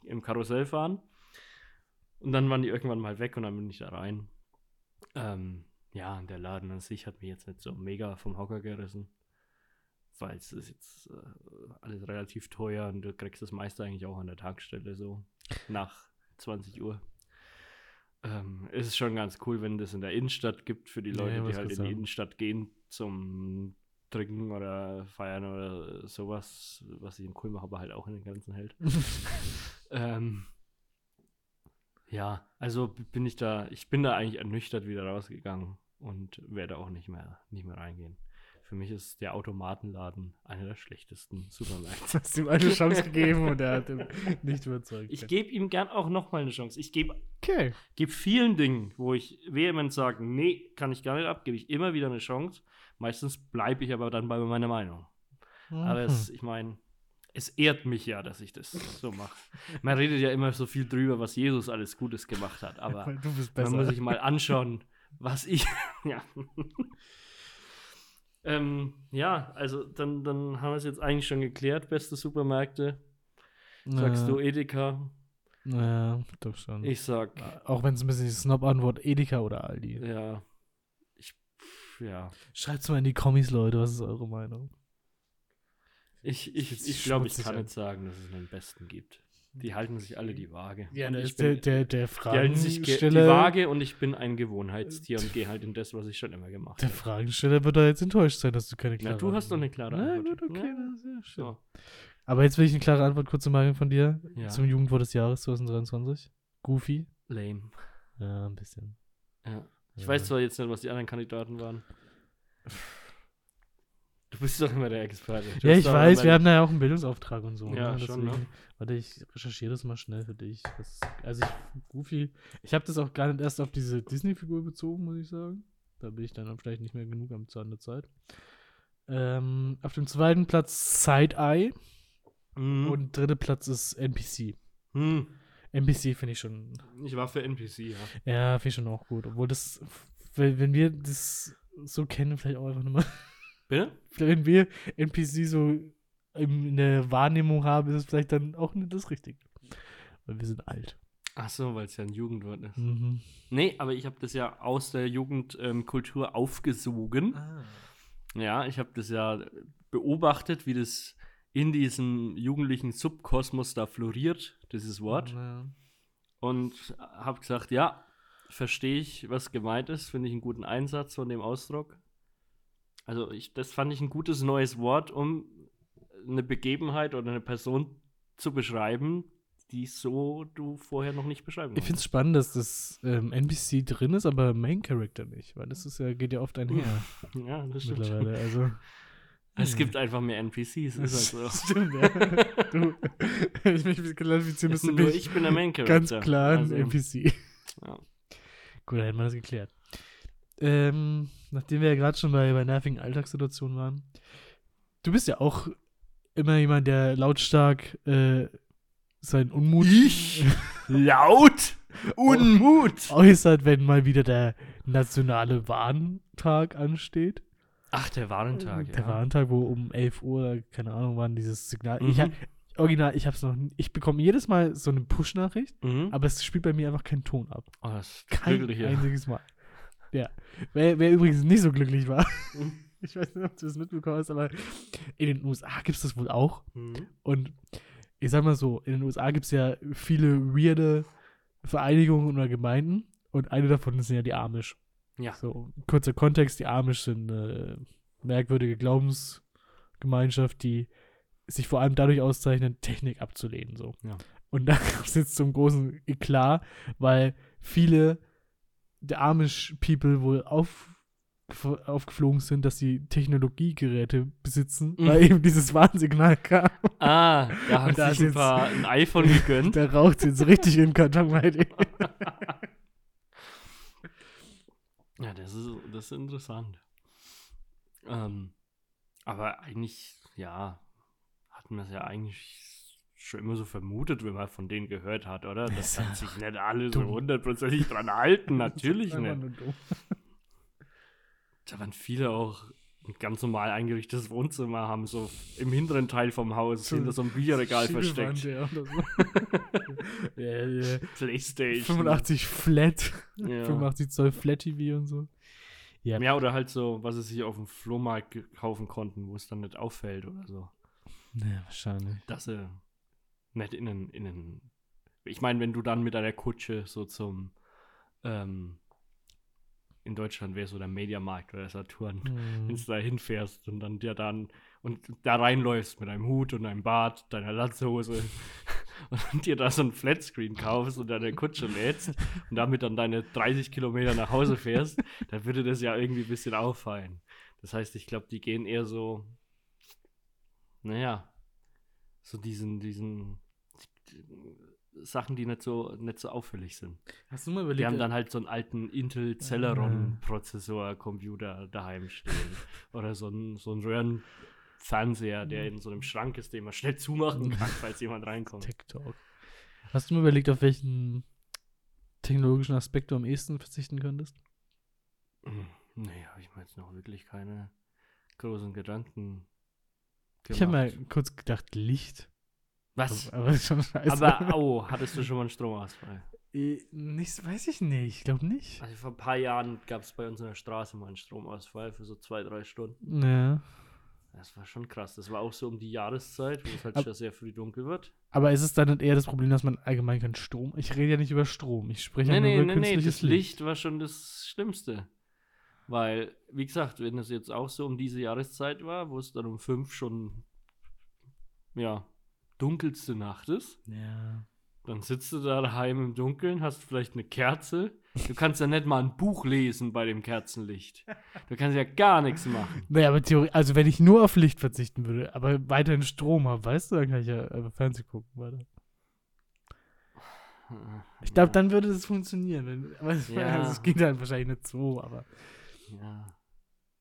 im Karussell fahren. Und dann waren die irgendwann mal weg und dann bin ich da rein. Ähm, ja, der Laden an sich hat mich jetzt nicht so mega vom Hocker gerissen. weil es ist jetzt äh, alles relativ teuer und du kriegst das meiste eigentlich auch an der Tankstelle so nach 20 Uhr. Ähm, es ist schon ganz cool, wenn das in der Innenstadt gibt für die Leute, ja, die halt in gesagt. die Innenstadt gehen zum Trinken oder Feiern oder sowas, was ich in Kulmbach aber halt auch in den Grenzen hält. ähm, ja, also bin ich da, ich bin da eigentlich ernüchtert wieder rausgegangen und werde auch nicht mehr, nicht mehr reingehen. Für mich ist der Automatenladen einer der schlechtesten Supermärkte. Hast ihm eine Chance gegeben und er hat ihn nicht überzeugt. Ich gebe ihm gern auch nochmal eine Chance. Ich gebe okay. gebe vielen Dingen, wo ich vehement sage, nee, kann ich gar nicht ab, gebe ich immer wieder eine Chance. Meistens bleibe ich aber dann bei meiner Meinung. Aber es, Mhm. ich meine, es ehrt mich ja, dass ich das so mache. Man redet ja immer so viel drüber, was Jesus alles Gutes gemacht hat, aber Weil du bist man muss sich mal anschauen, was ich. ja. Ähm, ja, also dann, dann haben wir es jetzt eigentlich schon geklärt. Beste Supermärkte. Sagst du Edeka? Ja, doch schon. Ich sag, Auch wenn es ein bisschen die Snob-Antwort Edeka oder Aldi. ja. Ich, pff, ja. Schreibt's mal in die Kommis, Leute, was ist eure Meinung? Ich, ich, Jetzt ich glaube, ich kann an. nicht sagen, dass es einen besten gibt. Die halten sich alle die Waage. Ja, Und ich der, bin- der, der die halten sich die. Waage und ich bin ein Gewohnheitstier und gehe halt in das, was ich schon immer gemacht Der habe. Fragensteller wird da jetzt enttäuscht sein, dass du keine Na, klare du hast doch eine klare Na Antwort. gut, okay, Ja. das ist ja schön. So. Aber jetzt will ich eine klare Antwort kurz zu machen von dir Ja. zum Jugendwort des Jahres 2023. Goofy. Lame. Ja, ein bisschen. Ja. Ich Ja. weiß zwar jetzt nicht, was die anderen Kandidaten waren. Du bist doch immer der Experte. Du Ja, ich weiß, wir haben da ja auch einen Bildungsauftrag und so. Ja, ne? schon, ne? Warte, ich recherchiere das mal schnell für dich. Das, also ich, Goofy, ich habe das auch gar nicht erst auf diese Disney-Figur bezogen, muss ich sagen. Da bin ich dann vielleicht nicht mehr genug am Zahn der Zeit. Ähm, auf dem zweiten Platz Side-Eye Mhm. und dritter Platz ist NPC. Hm. NPC finde ich schon, Ich war für NPC, ja. ja, finde ich schon auch gut. Obwohl das, wenn wir das so kennen, vielleicht auch einfach nochmal, Bitte? wenn wir NPC so in der Wahrnehmung haben, ist es vielleicht dann auch nicht das Richtige. Weil wir sind alt. Ach so, weil es ja ein Jugendwort ist. Mhm. Nee, aber ich habe das ja aus der Jugendkultur aufgesogen. Ah. Ja, ich habe das ja beobachtet, wie das in diesem jugendlichen Subkosmos da floriert, dieses Wort. Ja. Und habe gesagt, ja, verstehe ich, was gemeint ist, finde ich einen guten Einsatz von dem Ausdruck. Also ich, das fand ich ein gutes neues Wort, um eine Begebenheit oder eine Person zu beschreiben, die so du vorher noch nicht beschreiben Ich finde es spannend, dass das ähm, NPC drin ist, aber Main Character nicht, weil das ist ja, geht ja oft einher. Ja, das stimmt. mittlerweile. Also, Es gibt einfach mehr NPCs, ist halt so. Stimmt, ja. du, ich mich klassifizieren müsste, bin Nur ich bin der Main Character. ganz klar ein Also, NPC. Ja. Gut, dann hätten wir das geklärt. Ähm, nachdem wir ja gerade schon bei, bei nervigen Alltagssituationen waren. Du bist ja auch immer jemand, der lautstark äh, seinen Unmut Ich? Laut Unmut. äußert, wenn mal wieder der nationale Warntag ansteht. Ach, der Warentag, Der ja. Warntag, wo um 11 Uhr, keine Ahnung, wann dieses Signal. Ich, Mhm. hab- original, ich hab's noch. Ich bekomme jedes Mal so eine Push-Nachricht, Mhm. aber es spielt bei mir einfach keinen Ton ab. Oh, das ist Kein glücklich, einziges Mal. Ja. Wer, wer übrigens nicht so glücklich war, Mhm. ich weiß nicht, ob du das mitbekommen hast, aber in den USA gibt es das wohl auch. Mhm. Und ich sag mal so, in den USA gibt es ja viele weirde Vereinigungen oder Gemeinden und eine davon sind ja die Amish. Ja. So, kurzer Kontext, die Amish sind eine merkwürdige Glaubensgemeinschaft, die sich vor allem dadurch auszeichnet, Technik abzulehnen. So. Ja. Und da gab es jetzt zum großen Eklat, weil viele der Amish-People wohl auf, aufgeflogen sind, dass sie Technologiegeräte besitzen, Mhm. weil eben dieses Warnsignal kam. Ah, da haben da sich ein paar ein iPhone gegönnt. Da raucht jetzt richtig im Karton bei dir. ja, das ist, das ist interessant. Ähm, aber eigentlich, ja, hatten wir es ja eigentlich schon immer so vermutet, wenn man von denen gehört hat, oder? Dass dann sich nicht alle so dumm. hundertprozentig dran halten. Natürlich nicht. Da waren viele auch ein ganz normal eingerichtetes Wohnzimmer, haben so im hinteren Teil vom Haus So hinter so einem Schiebewand, versteckt. Ja, so. ja, ja. Playstation. 85 Flat, Ja. 85 Zoll Flat TV und so. Ja. Ja, oder halt so, was sie sich auf dem Flohmarkt kaufen konnten, wo es dann nicht auffällt oder so. Ja, wahrscheinlich. Dass sie nicht in den, in den ich meine, wenn du dann mit einer Kutsche so zum ähm, in Deutschland wäre so der Mediamarkt oder der Saturn, Hm. wenn du da hinfährst und dann dir dann und da reinläufst mit einem Hut und einem Bart, deiner Latzhose und dir da so ein Flatscreen kaufst und deine Kutsche lädst und damit dann deine 30 Kilometer nach Hause fährst, dann würde das ja irgendwie ein bisschen auffallen. Das heißt, ich glaube, die gehen eher so, naja, so diesen, diesen Sachen, die nicht so, nicht so auffällig sind. Hast du mal Die überlegt, haben dann halt so einen alten Intel Celeron-Prozessor, Computer daheim stehen. Oder so einen, so einen Röhrenfernseher, der in so einem Schrank ist, den man schnell zumachen kann, falls jemand reinkommt. TikTok. Hast du mal überlegt, auf welchen technologischen Aspekt du am ehesten verzichten könntest? Hm, Nee, habe ich mir jetzt noch wirklich keine großen Gedanken Ich habe gemacht. mal kurz gedacht, Licht. Was? Aber. Aber, oh, hattest du schon mal einen Stromausfall? Äh, Nicht, weiß ich nicht. Ich glaube nicht. Also vor ein paar Jahren gab es bei uns in der Straße mal einen Stromausfall für so zwei, drei Stunden. Ja. Das war schon krass. Das war auch so um die Jahreszeit, wo es halt Ab- schon sehr früh dunkel wird. Aber ist es dann eher das Problem, dass man allgemein keinen Strom. Ich rede ja nicht über Strom. Ich spreche Nee, ja nur nee, über nee, nee, künstliches das Licht war schon das Schlimmste. Weil, wie gesagt, wenn es jetzt auch so um diese Jahreszeit war, wo es dann um fünf schon, ja, dunkelste Nacht ist, Ja. dann sitzt du da daheim im Dunkeln, hast vielleicht eine Kerze. Du kannst ja nicht mal ein Buch lesen bei dem Kerzenlicht. Du kannst ja gar nichts machen. Naja, aber theoretisch, also wenn ich nur auf Licht verzichten würde, aber weiterhin Strom habe, weißt du, dann kann ich ja einfach Fernsehen gucken weiter. Ich glaube, dann würde das funktionieren. Wenn, aber es, Ja. also, es geht dann wahrscheinlich nicht so, aber Ja.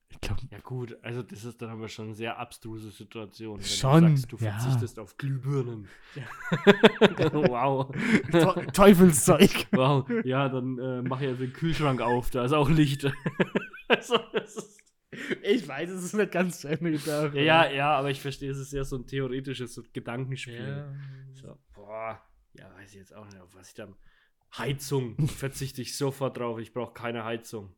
ich glaube, Ja gut, also das ist dann aber schon eine sehr abstruse Situation. Wenn Schon, du sagst, du ja. verzichtest auf Glühbirnen. Ja. wow. Te Teufelszeug. Wow, ja, dann äh, mach ja den Kühlschrank auf, da ist auch Licht. also, das ist, Ich weiß, es ist nicht ganz Ende gedacht. ja, ja, ja, aber ich verstehe, es ist ja so ein theoretisches Gedankenspiel. Ja. So, boah, ja, weiß ich jetzt auch nicht, auf was ich dann. Heizung verzichte ich sofort drauf. Ich brauche keine Heizung.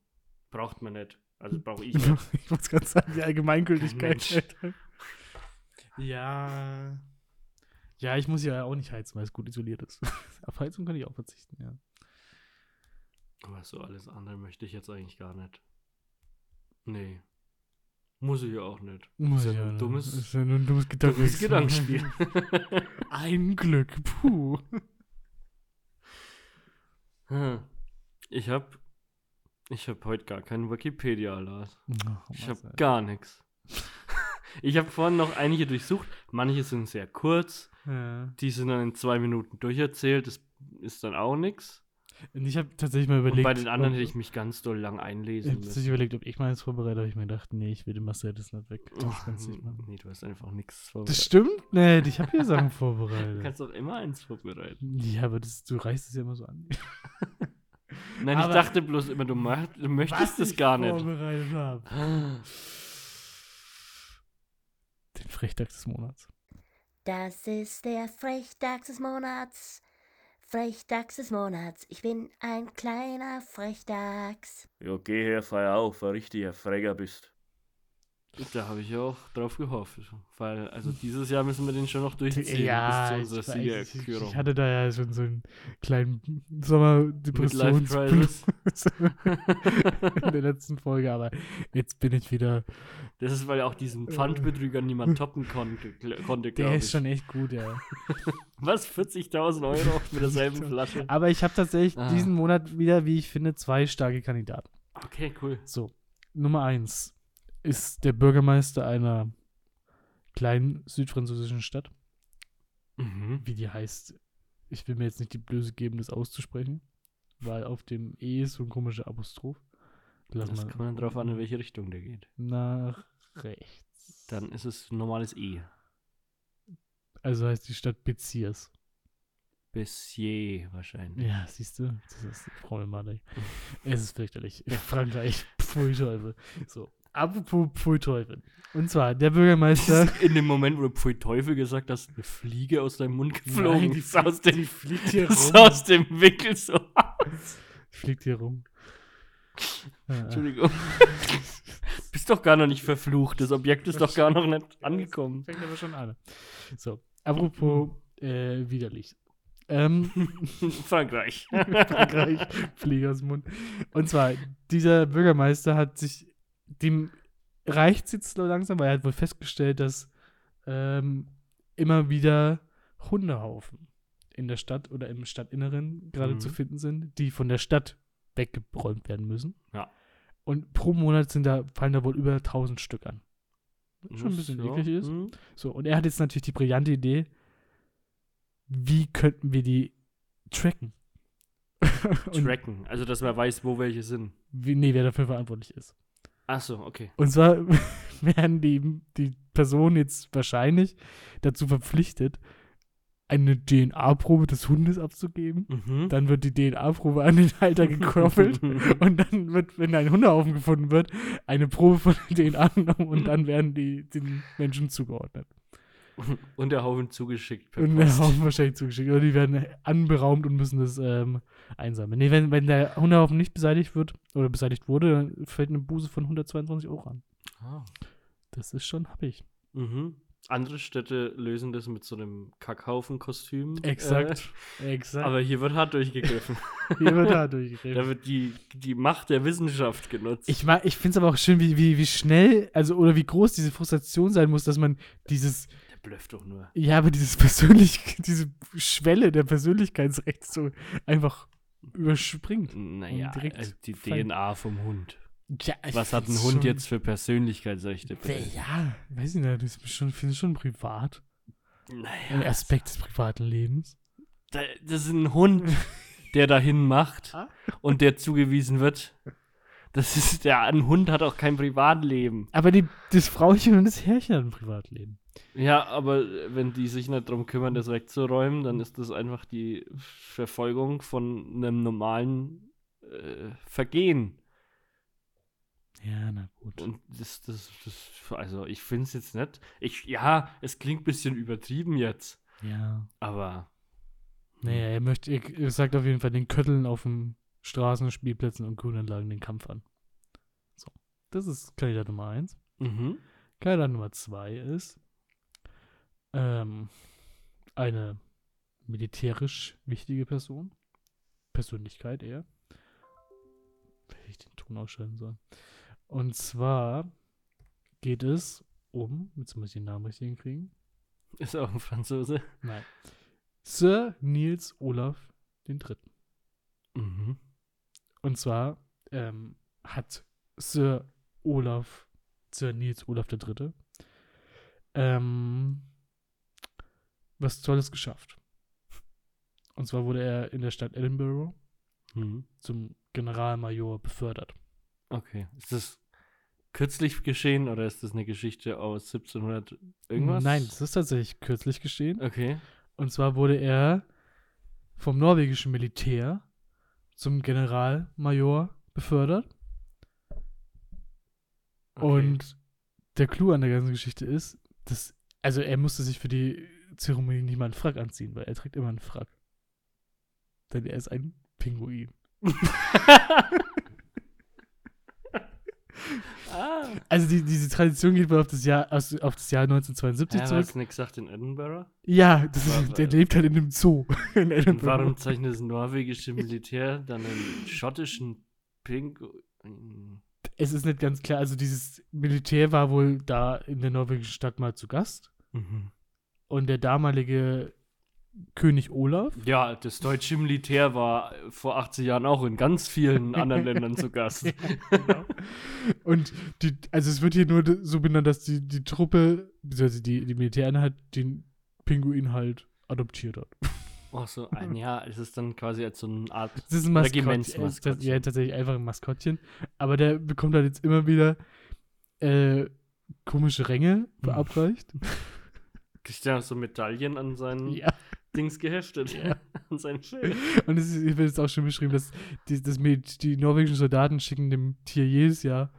Braucht man nicht. Also brauche ich nicht. Ich muss gerade sagen, die Allgemeingültigkeit. Ja. Ja, ich muss ja auch nicht heizen, weil es gut isoliert ist. Auf Heizung kann ich auch verzichten, ja. Aber so alles andere möchte ich jetzt eigentlich gar nicht. Nee. Muss ich ja auch nicht. Muss ja ein ja, ne? dummes- ist ja nur ein dummes Dummes Gedankenspiel. Ein Glück, puh. Hm. ich hab. Ich hab heute gar keinen Wikipedia, Lars. Oh, Ich hab Marcel. gar nichts. Ich habe vorhin noch einige durchsucht. Manche sind sehr kurz. Ja. Die sind dann in zwei Minuten durcherzählt. Das ist dann auch nichts. Und ich habe tatsächlich mal Und überlegt. bei den anderen hätte ich mich ganz doll lang ich einlesen tatsächlich müssen. überlegt, ob ich meins vorbereite, aber ich mir gedacht, nee, ich will dem Marcel das nicht weg. Das du machen. nee, du hast einfach nichts Das vorbereitet. stimmt nicht, ich habe hier Sachen Du vorbereitet. kannst doch immer eins vorbereiten. Ja, aber das, du reißt es ja immer so an. Nein, Aber- ich dachte bloß immer, du, mach, du möchtest es gar nicht. vorbereitet habe. Den Frechdachs des Monats. Das ist der Frechdachs des Monats. Frechdachs des Monats. Ich bin ein kleiner Frechdachs. Ja, geh her, feier auf, ein richtiger Fräger bist. Da habe ich auch drauf gehofft. Weil, also dieses Jahr müssen wir den schon noch durchziehen Ja, bis zu ich, unserer weiß, ich, Siegerkürung. ich hatte da ja schon so einen kleinen Sommerdepressions in der letzten Folge, aber jetzt bin ich wieder. Das ist, weil auch diesen Pfandbetrüger niemand toppen konnte, konnte Der ist schon echt gut, ja. Was? 40.000 Euro mit derselben Flasche? Aber ich habe tatsächlich Ah. diesen Monat wieder, wie ich finde, zwei starke Kandidaten. Okay, cool. So, Nummer eins ist der Bürgermeister einer kleinen südfranzösischen Stadt. Mhm. Wie die heißt, ich will mir jetzt nicht die Blöße geben, das auszusprechen, weil auf dem E ist so ein komischer Apostroph. Lass Das kommt dann drauf an, in welche Richtung der geht. nach rechts. Dann ist es normales E. Also heißt die Stadt Beziers. Bessier wahrscheinlich. Ja, siehst du, das ist problematisch. es ist fürchterlich. Frankreich, pfui Teufel. So, apropos pfui Teufel. Und zwar, der Bürgermeister. In dem Moment, wo du Pfui Teufel gesagt hast, eine Fliege aus deinem Mund geflogen. Nein, die ist aus dem, fliegt hier ist rum. aus dem Winkel so. fliegt hier rum. Äh, Entschuldigung. Bist doch gar noch nicht verflucht. Das Objekt ist doch gar noch nicht angekommen. Fängt aber schon an. So, apropos äh, widerlich. Ähm, Frankreich. Frankreich, Fliege aus dem Mund. Und zwar, dieser Bürgermeister hat sich, dem reicht jetzt so langsam, weil er hat wohl festgestellt, dass ähm, immer wieder Hundehaufen in der Stadt oder im Stadtinneren gerade Mhm. zu finden sind, die von der Stadt weggeräumt werden müssen. Ja. Und pro Monat sind da, fallen da wohl über 1000 Stück an. Schon ein bisschen Ja. eklig ist. Mhm. So, und er hat jetzt natürlich die brillante Idee, wie könnten wir die tracken? Tracken. Also, dass man weiß, wo welche sind. wie, nee, wer dafür verantwortlich ist. Achso, okay. Und zwar werden die, die Personen jetzt wahrscheinlich dazu verpflichtet, eine DNA-Probe des Hundes abzugeben. Mhm. Dann wird die DNA-Probe an den Halter gekoppelt und dann wird, wenn ein Hundehaufen gefunden wird, eine Probe von der DNA genommen und dann werden die den Menschen zugeordnet. Und der Haufen zugeschickt per Und der. Haufen wahrscheinlich zugeschickt. Oder die werden anberaumt und müssen das ähm, einsammeln. Nee, wenn, wenn der Hundehaufen nicht beseitigt wird oder beseitigt wurde, dann fällt eine Buße von 122 Euro an. Ah. Das ist schon happig. Mhm. Andere Städte lösen das mit so einem Kackhaufen-Kostüm. Exakt. Äh, Exakt. aber hier wird hart durchgegriffen. hier wird da da durchgegriffen. wird die, die Macht der Wissenschaft genutzt. Ich, ich finde es aber auch schön, wie, wie, wie schnell, also oder wie groß diese Frustration sein muss, dass man dieses, der blöfft doch nur. ja, aber dieses persönlich, diese Schwelle der Persönlichkeitsrechte so einfach überspringt. Naja, direkt also die fein- DNA vom Hund. Ja, Was hat ein Hund jetzt für Persönlichkeitsrechte? bitte? Ja, weiß ich nicht, das ist schon, finde ich schon privat. Ein Naja, Aspekt des privaten Lebens. da- das ist ein Hund, der dahin macht Ah. und der zugewiesen wird. Das ist, der, ein Hund hat auch kein Privatleben. Aber die, das Frauchen und das Herrchen hat ein Privatleben. Ja, aber wenn die sich nicht darum kümmern, das wegzuräumen, dann ist das einfach die Verfolgung von einem normalen äh, Vergehen. Ja, na gut. Und das, das, das also ich finde es jetzt nicht. Ich, ja, es klingt ein bisschen übertrieben jetzt, Ja. aber Naja, er möchte, er, er sagt auf jeden Fall den Kötteln auf den Straßen, Spielplätzen und Grünanlagen den Kampf an. So. Das ist Kandidat Nummer eins. mhm. Kandidat Nummer zwei ist ähm, eine militärisch wichtige Person. Persönlichkeit eher. Hätte ich den Ton ausschalten sollen. Und zwar geht es um, jetzt muss ich den Namen richtig hinkriegen. ist auch ein Franzose. Nein. Sir Niels Olaf den Dritten. Mhm. Und zwar ähm, hat Sir Olaf, Sir Niels Olaf der Dritte, ähm, was Tolles geschafft. Und zwar wurde er in der Stadt Edinburgh Mhm. zum Generalmajor befördert. Okay. Ist das kürzlich geschehen oder ist das eine Geschichte aus 1700 irgendwas? Nein, das ist tatsächlich kürzlich geschehen. Okay. Und zwar wurde er vom norwegischen Militär zum Generalmajor befördert. okay. Und der Clou an der ganzen Geschichte ist, dass, also er musste sich für die Zeremonie nicht mal einen Frack anziehen, weil er trägt immer einen Frack. Denn er ist ein Pinguin. ah. Also die, diese Tradition geht wohl auf das Jahr, aus, auf das Jahr 1972 Ja, zurück. hast du nicht gesagt in Edinburgh? Ja, das Wa- ist, der lebt halt in einem Zoo in Und Edinburgh. warum zeichnet das norwegische Militär dann einen schottischen Pinguin? Es ist nicht ganz klar, also dieses Militär war wohl da in der norwegischen Stadt mal zu Gast. Mhm. Und der damalige König Olaf Ja, das deutsche Militär war vor 80 Jahren auch in ganz vielen anderen Ländern zu Gast. genau. Und die, also es wird hier nur so benannt, dass die, die Truppe, beziehungsweise die, die Militäreinheit den Pinguin halt adoptiert hat. Ach so, ein Jahr, es ist dann quasi als so eine Art. Das ist ein Maskottchen. Regimentsmaskottchen. Es Ja, tatsächlich einfach ein Maskottchen. Aber der bekommt halt jetzt immer wieder äh, komische Ränge verabreicht. Ja so Medaillen an seinen ja. Dings geheftet. Ja. an seinen Schild. Und es ist, wird jetzt auch schon beschrieben, dass die, das, Mil- die norwegischen Soldaten schicken dem Tier jedes Jahr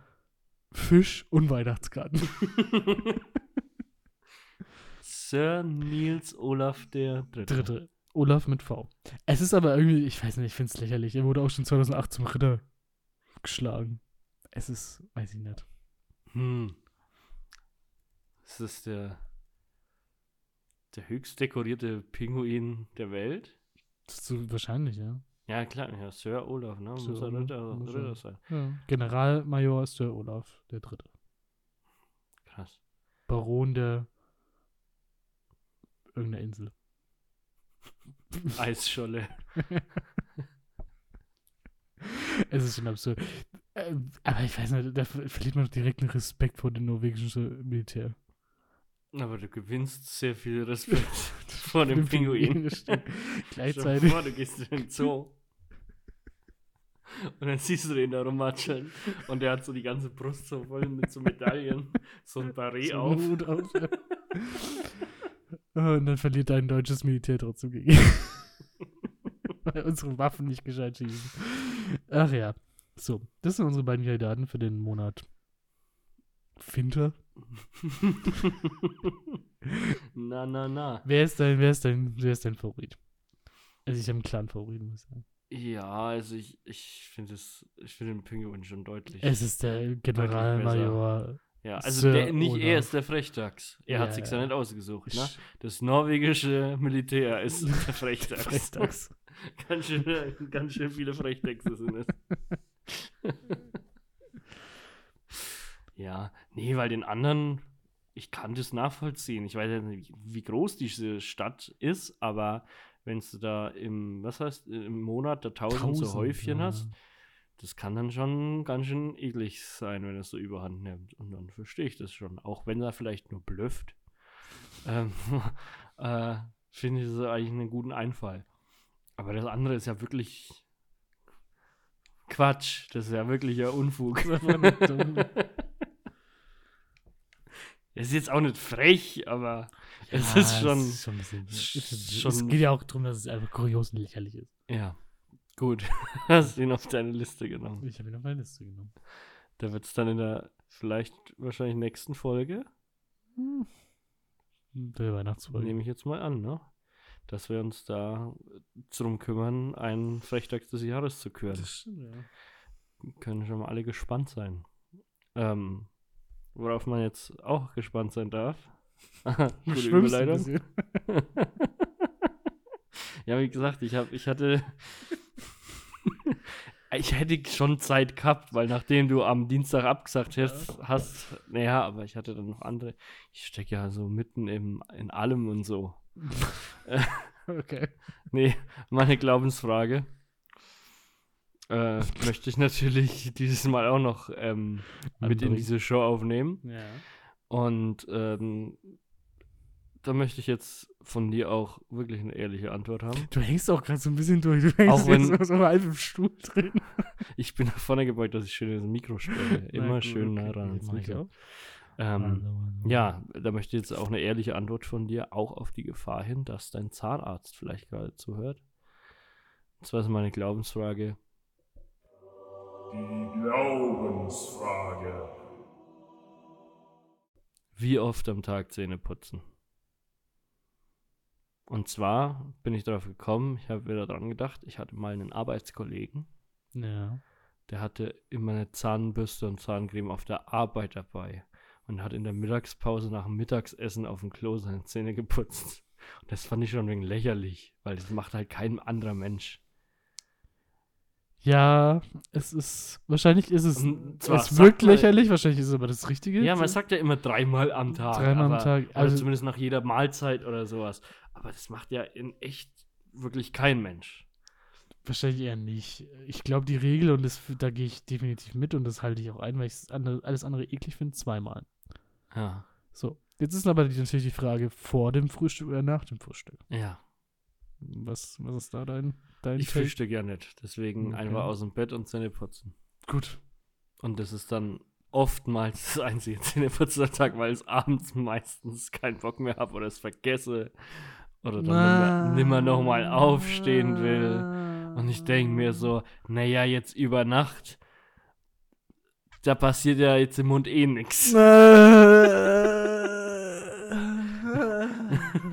Fisch und Weihnachtskarten. Sir Niels Olaf der Dritte. Dritte. Olaf mit V. Es ist aber irgendwie, ich weiß nicht, ich finde es lächerlich. Er wurde auch schon 2008 zum Ritter geschlagen. Es ist, weiß ich nicht. Hm. Das ist der, der höchst dekorierte Pinguin der Welt. Das ist so wahrscheinlich, ja. Ja, klar, ja, Sir Olaf, ne? Sir muss er Ritter, muss Ritter er. sein. ja. Generalmajor Sir Olaf der Dritte. Krass. Baron der irgendeiner Insel. Eisscholle. Es ist schon absurd. Äh, aber ich weiß nicht, da ver- verliert man doch direkt den Respekt vor dem norwegischen Militär. Aber du gewinnst sehr viel Respekt vor dem Pinguin. Gleichzeitig. vor, du gehst in den Zoo. Und dann siehst du den da rummatscheln. Und der hat so die ganze Brust so voll mit so Medaillen. So ein Barret so auf. Hut auf ja. Und dann verliert dein deutsches Militär trotzdem gegen. Weil unsere Waffen nicht gescheit schießen. Ach ja. So, das sind unsere beiden Kandidaten für den Monat Winter. Na, na, na. Wer ist dein, wer ist dein, wer ist dein Favorit? Also ich habe einen klaren Favoriten, muss ich sagen. Ja, also ich, ich finde es, ich finde den Pinguin schon deutlich. Es ist der Generalmajor. ja, also Sir der, nicht er Olaf. ist der Frechdachs. Er Ja, hat sich ja. nicht ausgesucht, ne? Das norwegische Militär ist der Frechdachs. Frechdachs. ganz, schön, ganz schön viele Frechdachse sind es. ja, nee, weil den anderen, ich kann das nachvollziehen. Ich weiß ja nicht, wie groß diese Stadt ist, aber wenn du da im, was heißt, im Monat da tausend, so Tausend, Häufchen ja. hast, das kann dann schon ganz schön eklig sein, wenn es so überhand nimmt. Und dann verstehe ich das schon. Auch wenn er vielleicht nur blüfft, ähm, äh, finde ich das eigentlich einen guten Einfall. Aber das andere ist ja wirklich Quatsch. Das ist ja wirklicher Unfug. Das ist einfach nur dumm. Es ist jetzt auch nicht frech, aber es Ja, ist schon. Es, ist schon bisschen, es es, ist schon- es geht ja auch darum, dass es einfach kurios und lächerlich ist. Ja, gut. Hast ihn auf deine Liste genommen. Ich habe ihn auf meine Liste genommen. Da wird es dann in der vielleicht wahrscheinlich nächsten Folge, Hm. Der Weihnachtsfolge. nehme ich jetzt mal an, ne? Dass wir uns da drum kümmern, einen Frechdachs des Jahres zu küren. Das stimmt, ja. Können schon mal alle gespannt sein. Ähm, worauf man jetzt auch gespannt sein darf. Gute Überleitung. ja, wie gesagt, ich, hab, ich hatte. ich hätte schon Zeit gehabt, weil nachdem du am Dienstag abgesagt hast, hast naja, aber ich hatte dann noch andere. Ich stecke ja so mitten im, in allem und so. Okay. Nee, meine Glaubensfrage. Äh, möchte ich natürlich dieses Mal auch noch ähm, mit in diese Show aufnehmen. Ja. Und ähm, da möchte ich jetzt von dir auch wirklich eine ehrliche Antwort haben. Du hängst auch gerade so ein bisschen durch. Du hängst Auch wenn- jetzt so, halb im Stuhl drin. Ich bin nach vorne gebeugt, dass ich schön ins Mikro spreche. Immer gut, schön nah okay, ran ans Mikro. Ähm, Also, also. ja, da möchte ich jetzt auch eine ehrliche Antwort von dir, auch auf die Gefahr hin, dass dein Zahnarzt vielleicht gerade zuhört. Und zwar ist meine Glaubensfrage, Die Glaubensfrage. wie oft am Tag Zähne putzen? Und zwar bin ich darauf gekommen, ich habe wieder dran gedacht, ich hatte mal einen Arbeitskollegen, Ja. der hatte immer eine Zahnbürste und Zahncreme auf der Arbeit dabei und hat in der Mittagspause nach dem Mittagsessen auf dem Klo seine Zähne geputzt. Und das fand ich schon ein wenig lächerlich, weil das macht halt kein anderer Mensch. Ja, es ist, wahrscheinlich ist es, zwar es wirkt lächerlich, wahrscheinlich ist es aber das Richtige. Ja, man sagt ja immer dreimal am Tag. Dreimal am Tag, Oder also- zumindest nach jeder Mahlzeit oder sowas. Aber das macht ja in echt wirklich kein Mensch. Wahrscheinlich eher nicht. Ich glaube, die Regel, und das, da gehe ich definitiv mit und das halte ich auch ein, weil ich alles andere eklig finde, zweimal. Ja. So, jetzt ist aber natürlich die Frage, vor dem Frühstück oder nach dem Frühstück? Ja. Was, was ist da dein, dein Ich Take? frühstücke ja nicht. Deswegen Okay. einfach aus dem Bett und Zähne putzen. Gut. Und das ist dann oftmals das einzige Zähneputzen am Tag, weil ich abends meistens keinen Bock mehr habe oder es vergesse. Oder dann nimmer, nimmer nochmal aufstehen will. Und ich denke mir so, naja, jetzt über Nacht, da passiert ja jetzt im Mund eh nichts.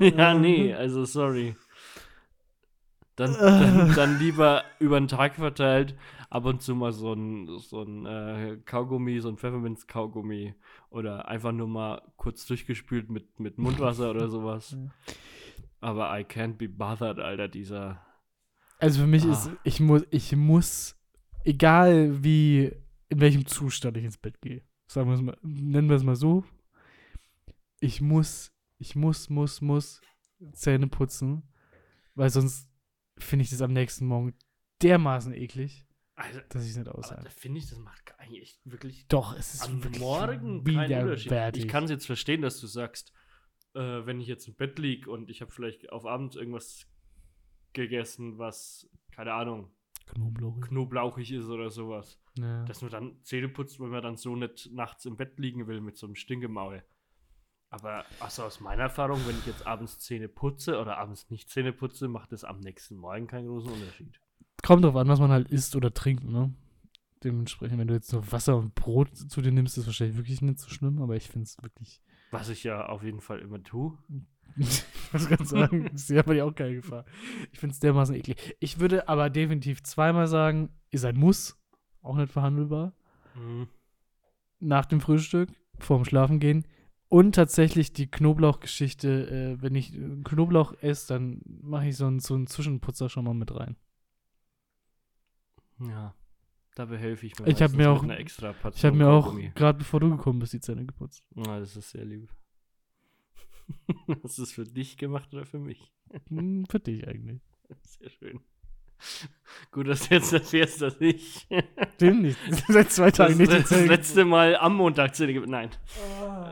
ja, nee, also sorry. Dann, dann, dann lieber über den Tag verteilt ab und zu mal so ein, so ein äh, Kaugummi, so ein Pfefferminz-Kaugummi oder einfach nur mal kurz durchgespült mit, mit Mundwasser oder sowas. Aber I can't be bothered, Alter, dieser. Also für mich Ah. ist, ich muss, ich muss, egal wie, in welchem Zustand ich ins Bett gehe, sagen wir es mal, nennen wir es mal so, ich muss, ich muss, muss, muss Zähne putzen, weil sonst finde ich das am nächsten Morgen dermaßen eklig, Also, dass ich es nicht aushalte. da finde ich, das macht eigentlich echt wirklich Doch, es ist am wirklich Morgen keinen Unterschied. Ich kann es jetzt verstehen, dass du sagst, äh, wenn ich jetzt im Bett liege und ich habe vielleicht auf Abend irgendwas gegessen, was, keine Ahnung, Knoblauch. knoblauchig ist oder sowas, Ja. dass man dann Zähne putzt, wenn man dann so nicht nachts im Bett liegen will mit so einem Stinkemaul. Aber also aus meiner Erfahrung, wenn ich jetzt abends Zähne putze oder abends nicht Zähne putze, macht das am nächsten Morgen keinen großen Unterschied. Kommt drauf an, was man halt isst oder trinkt, ne? Dementsprechend, wenn du jetzt nur Wasser und Brot zu dir nimmst, ist wahrscheinlich wirklich nicht so schlimm, aber ich finde es wirklich Was ich ja auf jeden Fall immer tue. ich muss ganz sagen, das ist ja aber auch keine Gefahr. Ich finde es dermaßen eklig. Ich würde aber definitiv zweimal sagen, ist ein Muss, auch nicht verhandelbar, Mhm. nach dem Frühstück, vorm Schlafen gehen. Und tatsächlich die Knoblauchgeschichte, äh, wenn ich äh, Knoblauch esse, dann mache ich so einen, so einen Zwischenputzer schon mal mit rein. Ja. Da behelfe ich mir. Ich hab meistens mir auch- Ich habe mir auch, gerade bevor du gekommen bist, die Zähne geputzt. Na, das ist sehr lieb. Hast du es für dich gemacht oder für mich? Hm, für dich eigentlich. Sehr schön. Gut, dass du jetzt erfährst, dass ich Stimmt nicht. Seit zwei das, Tagen nicht das Zähne letzte Mal am Montag Zähne ge- Nein.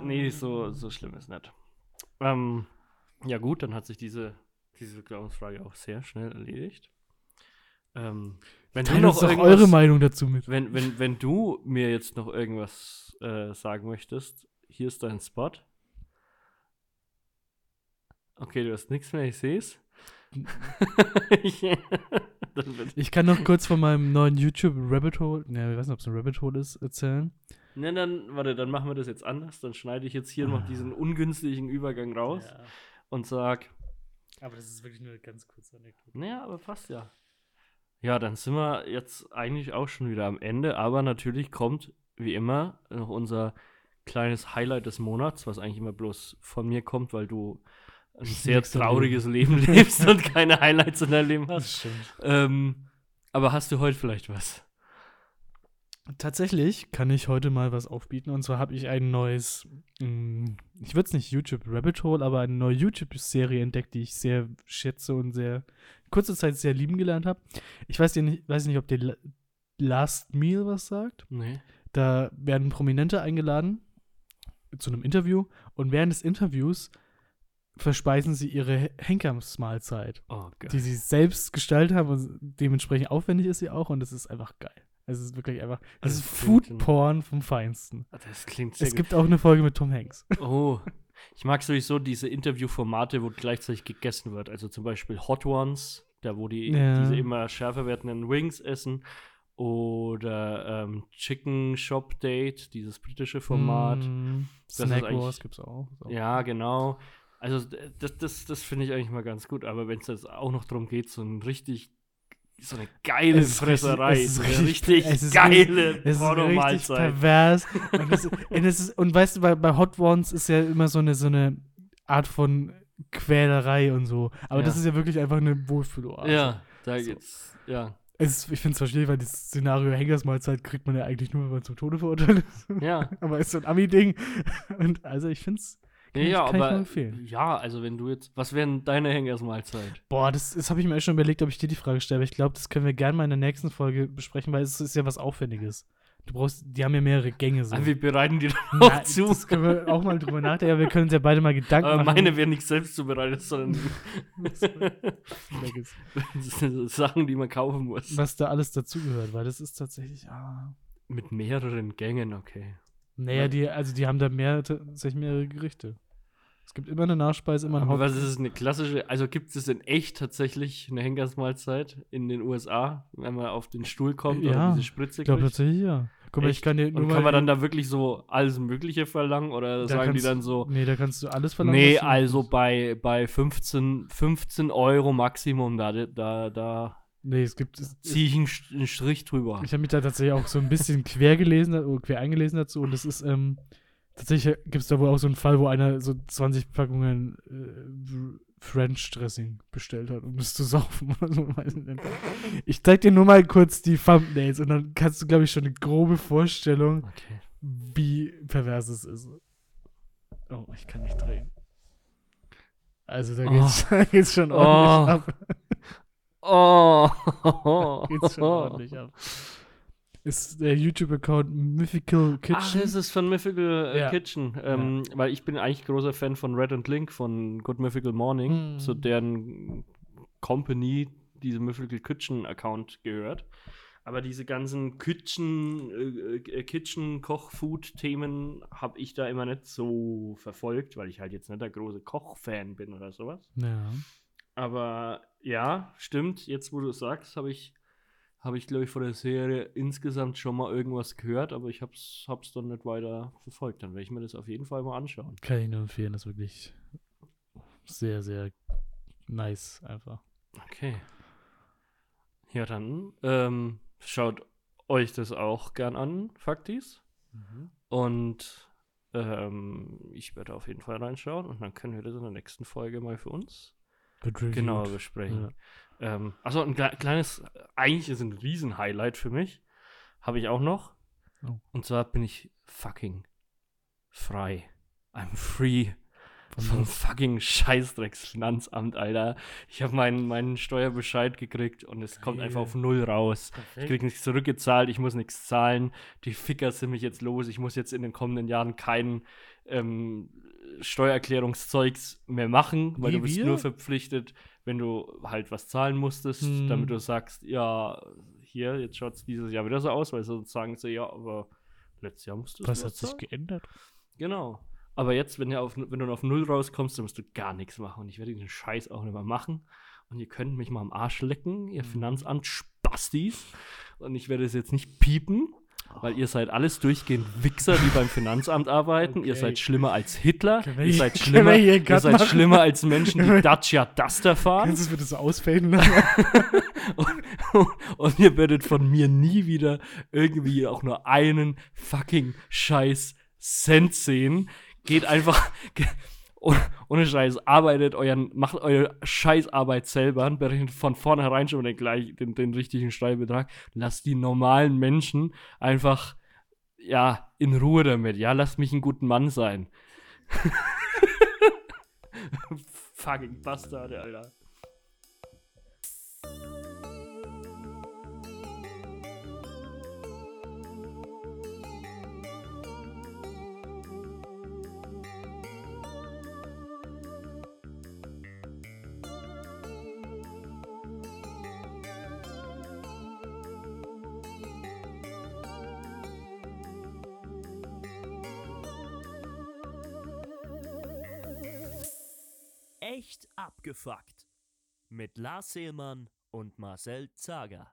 Nee, so, so schlimm ist nicht. Ähm, ja gut, dann hat sich diese, diese Glaubensfrage auch sehr schnell erledigt. Ähm, wenn du Teilt noch irgendwas- eure Meinung dazu mit. Wenn, wenn, wenn du mir jetzt noch irgendwas äh, sagen möchtest, hier ist dein Spot. Okay, du hast nichts mehr, ich sehe es. Ich kann noch kurz von meinem neuen YouTube Rabbit Hole, ne, ich weiß nicht, ob es ein Rabbit Hole ist, erzählen. Ne, dann, warte, dann machen wir das jetzt anders. Dann schneide ich jetzt hier noch diesen ungünstigen Übergang raus und sag, Aber das ist wirklich nur eine ganz kurze Anekdote. naja, aber passt ja. Ja, dann sind wir jetzt eigentlich auch schon wieder am Ende, aber natürlich kommt, wie immer, noch unser kleines Highlight des Monats, was eigentlich immer bloß von mir kommt, weil du ein sehr trauriges Leben lebst und keine Highlights in deinem Leben hast. Ähm, aber hast du heute vielleicht was? Tatsächlich kann ich heute mal was aufbieten und zwar habe ich ein neues, mh, ich würde es nicht YouTube Rabbit Hole, aber eine neue YouTube-Serie entdeckt, die ich sehr schätze und sehr kurze Zeit sehr lieben gelernt habe. Ich weiß, nicht, weiß nicht, ob La- Last Meal was sagt. Nee. Da werden Prominente eingeladen zu einem Interview und während des Interviews verspeisen sie ihre Henkersmahlzeit, Oh die sie selbst gestaltet haben und dementsprechend aufwendig ist sie auch und es ist einfach geil. Es ist wirklich einfach, das Also ist es klingt Food Porn vom Feinsten. Das klingt sehr Es gibt auch eine Folge mit Tom Hanks. Oh. Ich mag sowieso diese Interviewformate, wo gleichzeitig gegessen wird. Also zum Beispiel Hot Ones, da wo die Ja. diese immer schärfer werdenden Wings essen. Oder ähm, Chicken Shop Date, dieses britische Format. Mm, Snack Wars gibt's auch. Auch Ja, genau. Also das, das, das finde ich eigentlich mal ganz gut. Aber wenn es jetzt auch noch darum geht, so ein richtig, so eine geile Es ist Fresserei, es ist so eine richtig- es ist geile Es ist richtig pervers. Und, es, und, es ist, und weißt du, bei, bei Hot Ones ist ja immer so eine, so eine Art von Quälerei und so. Aber Ja. das ist ja wirklich einfach eine Wohlfühloase. Ja, da So. geht's. Ja. Es ist, ich finde es verstehe, weil das Szenario Henkersmahlzeit kriegt man ja eigentlich nur, wenn man zum Tode verurteilt ist. Ja. Aber ist so ein Ami-Ding. Und also ich finde es. Ja, ich- ja, kann ich nur aber empfehlen. ja, also wenn du jetzt, was wären deine Henkersmahlzeit? Boah, das, das habe ich mir echt schon überlegt, ob ich dir die Frage stelle. Aber ich glaube, das können wir gerne mal in der nächsten Folge besprechen, weil es ist ja was Aufwendiges. Du brauchst, die haben ja mehrere Gänge so. Ah, wir bereiten die Na, auch zu. Das können wir auch mal drüber nachdenken. aber Wir können uns ja beide mal Gedanken Aber machen. meine werden nicht selbst zubereitet, sondern Sachen, die man kaufen muss. was da alles dazugehört, weil das ist tatsächlich. Ah, Mit mehreren Gängen, okay. Naja, die, also die haben da mehr, tatsächlich mehrere Gerichte. Es gibt immer eine Nachspeise, immer ein Aber Haupt. was ist eine klassische, also gibt es in echt tatsächlich eine Henkersmahlzeit in den USA, wenn man auf den Stuhl kommt Ja, oder diese Spritze Ich glaube tatsächlich ja. Guck mal, ich kann dir nur Und kann man dann da wirklich so alles Mögliche verlangen oder Da sagen die kannst- dann so, Nee, da kannst du alles verlangen. nee, also bei, bei 15, 15 Euro Maximum, da, da, da Nee, es gibt. Es, ziehe ich einen, St- einen Strich drüber. Ich habe mich da tatsächlich auch so ein bisschen quer gelesen, oder quer eingelesen dazu und es ist, ähm, tatsächlich gibt es da wohl auch so einen Fall, wo einer so 20 Packungen äh, French Dressing bestellt hat, um das zu saufen oder so. ich zeig dir nur mal kurz die Thumbnails und dann kannst du, glaube ich, schon eine grobe Vorstellung, Okay. wie pervers es ist. Oh, ich kann nicht drehen. Also da Oh. geht's, da geht's schon Oh. ordentlich ab. Oh. Geht's schon ordentlich ab. Ist der YouTube-Account Mythical Kitchen. Ach, ist es von Mythical äh, Ja. Kitchen. Ähm, Weil ich bin eigentlich großer Fan von Red and Link von Good Mythical Morning, Hm. zu deren Company diese Mythical Kitchen Account gehört. Aber diese ganzen Kitchen, äh, äh, Kitchen Koch-Food-Themen habe ich da immer nicht so verfolgt, weil ich halt jetzt nicht der große Koch-Fan bin oder sowas. Ja. Aber ja, stimmt. Jetzt, wo du es sagst, habe ich, habe ich, glaube ich, von der Serie insgesamt schon mal irgendwas gehört, aber ich hab's, hab's dann nicht weiter verfolgt. Dann werde ich mir das auf jeden Fall mal anschauen. Kann ich nur empfehlen, das ist wirklich sehr, sehr nice einfach. Okay. Ja, dann ähm, schaut euch das auch gern an, Faktis. Und ähm, ich werde auf jeden Fall reinschauen und dann können wir das in der nächsten Folge mal für uns Reviewed. genauer besprechen. Ähm, also ein kle- kleines, eigentlich ist ein Riesen-Highlight für mich. Habe ich auch noch. Oh. Und zwar bin ich fucking frei. I'm free vom fucking Scheißdrecksfinanzamt, Alter. Ich habe meinen, meinen Steuerbescheid gekriegt und es kommt einfach auf null raus. Ich krieg nichts zurückgezahlt, ich muss nichts zahlen. Die Ficker sind mich jetzt los. Ich muss jetzt in den kommenden Jahren kein ähm, Steuererklärungszeugs mehr machen, weil Wie du bist wir? nur verpflichtet, wenn du halt was zahlen musstest, Hm. damit du sagst, ja, hier, jetzt schaut es dieses Jahr wieder so aus, weil sonst sagen sie, ja, aber letztes Jahr musstest du Was hat sich geändert? Genau. Aber jetzt, wenn, auf, wenn du auf Null rauskommst, dann musst du gar nichts machen. Und ich werde den Scheiß auch nicht mehr machen. Und ihr könnt mich mal am Arsch lecken, ihr Finanzamt Spastis. Und ich werde es jetzt nicht piepen, weil ihr seid alles durchgehend Wichser, die beim Finanzamt arbeiten. Ihr Okay. seid schlimmer als Hitler. Wir Ihr seid schlimmer, ihr seid machen? schlimmer als Menschen, die Dacia Duster fahren. Kannst du es bitte so ausfaden lassen? und, und ihr werdet von mir nie wieder irgendwie auch nur einen fucking Scheiß Cent sehen. Geht einfach. Oh- Ohne Scheiß, arbeitet euren, macht eure Scheißarbeit selber, und berechnet von vornherein schon den, gleich, den, den richtigen Steuerbetrag. Lasst die normalen Menschen einfach, ja, in Ruhe damit. Ja, lasst mich einen guten Mann sein. Fucking Bastard, Alter. Echt abgefuckt. Mit Lars Seelmann und Marcel Zager.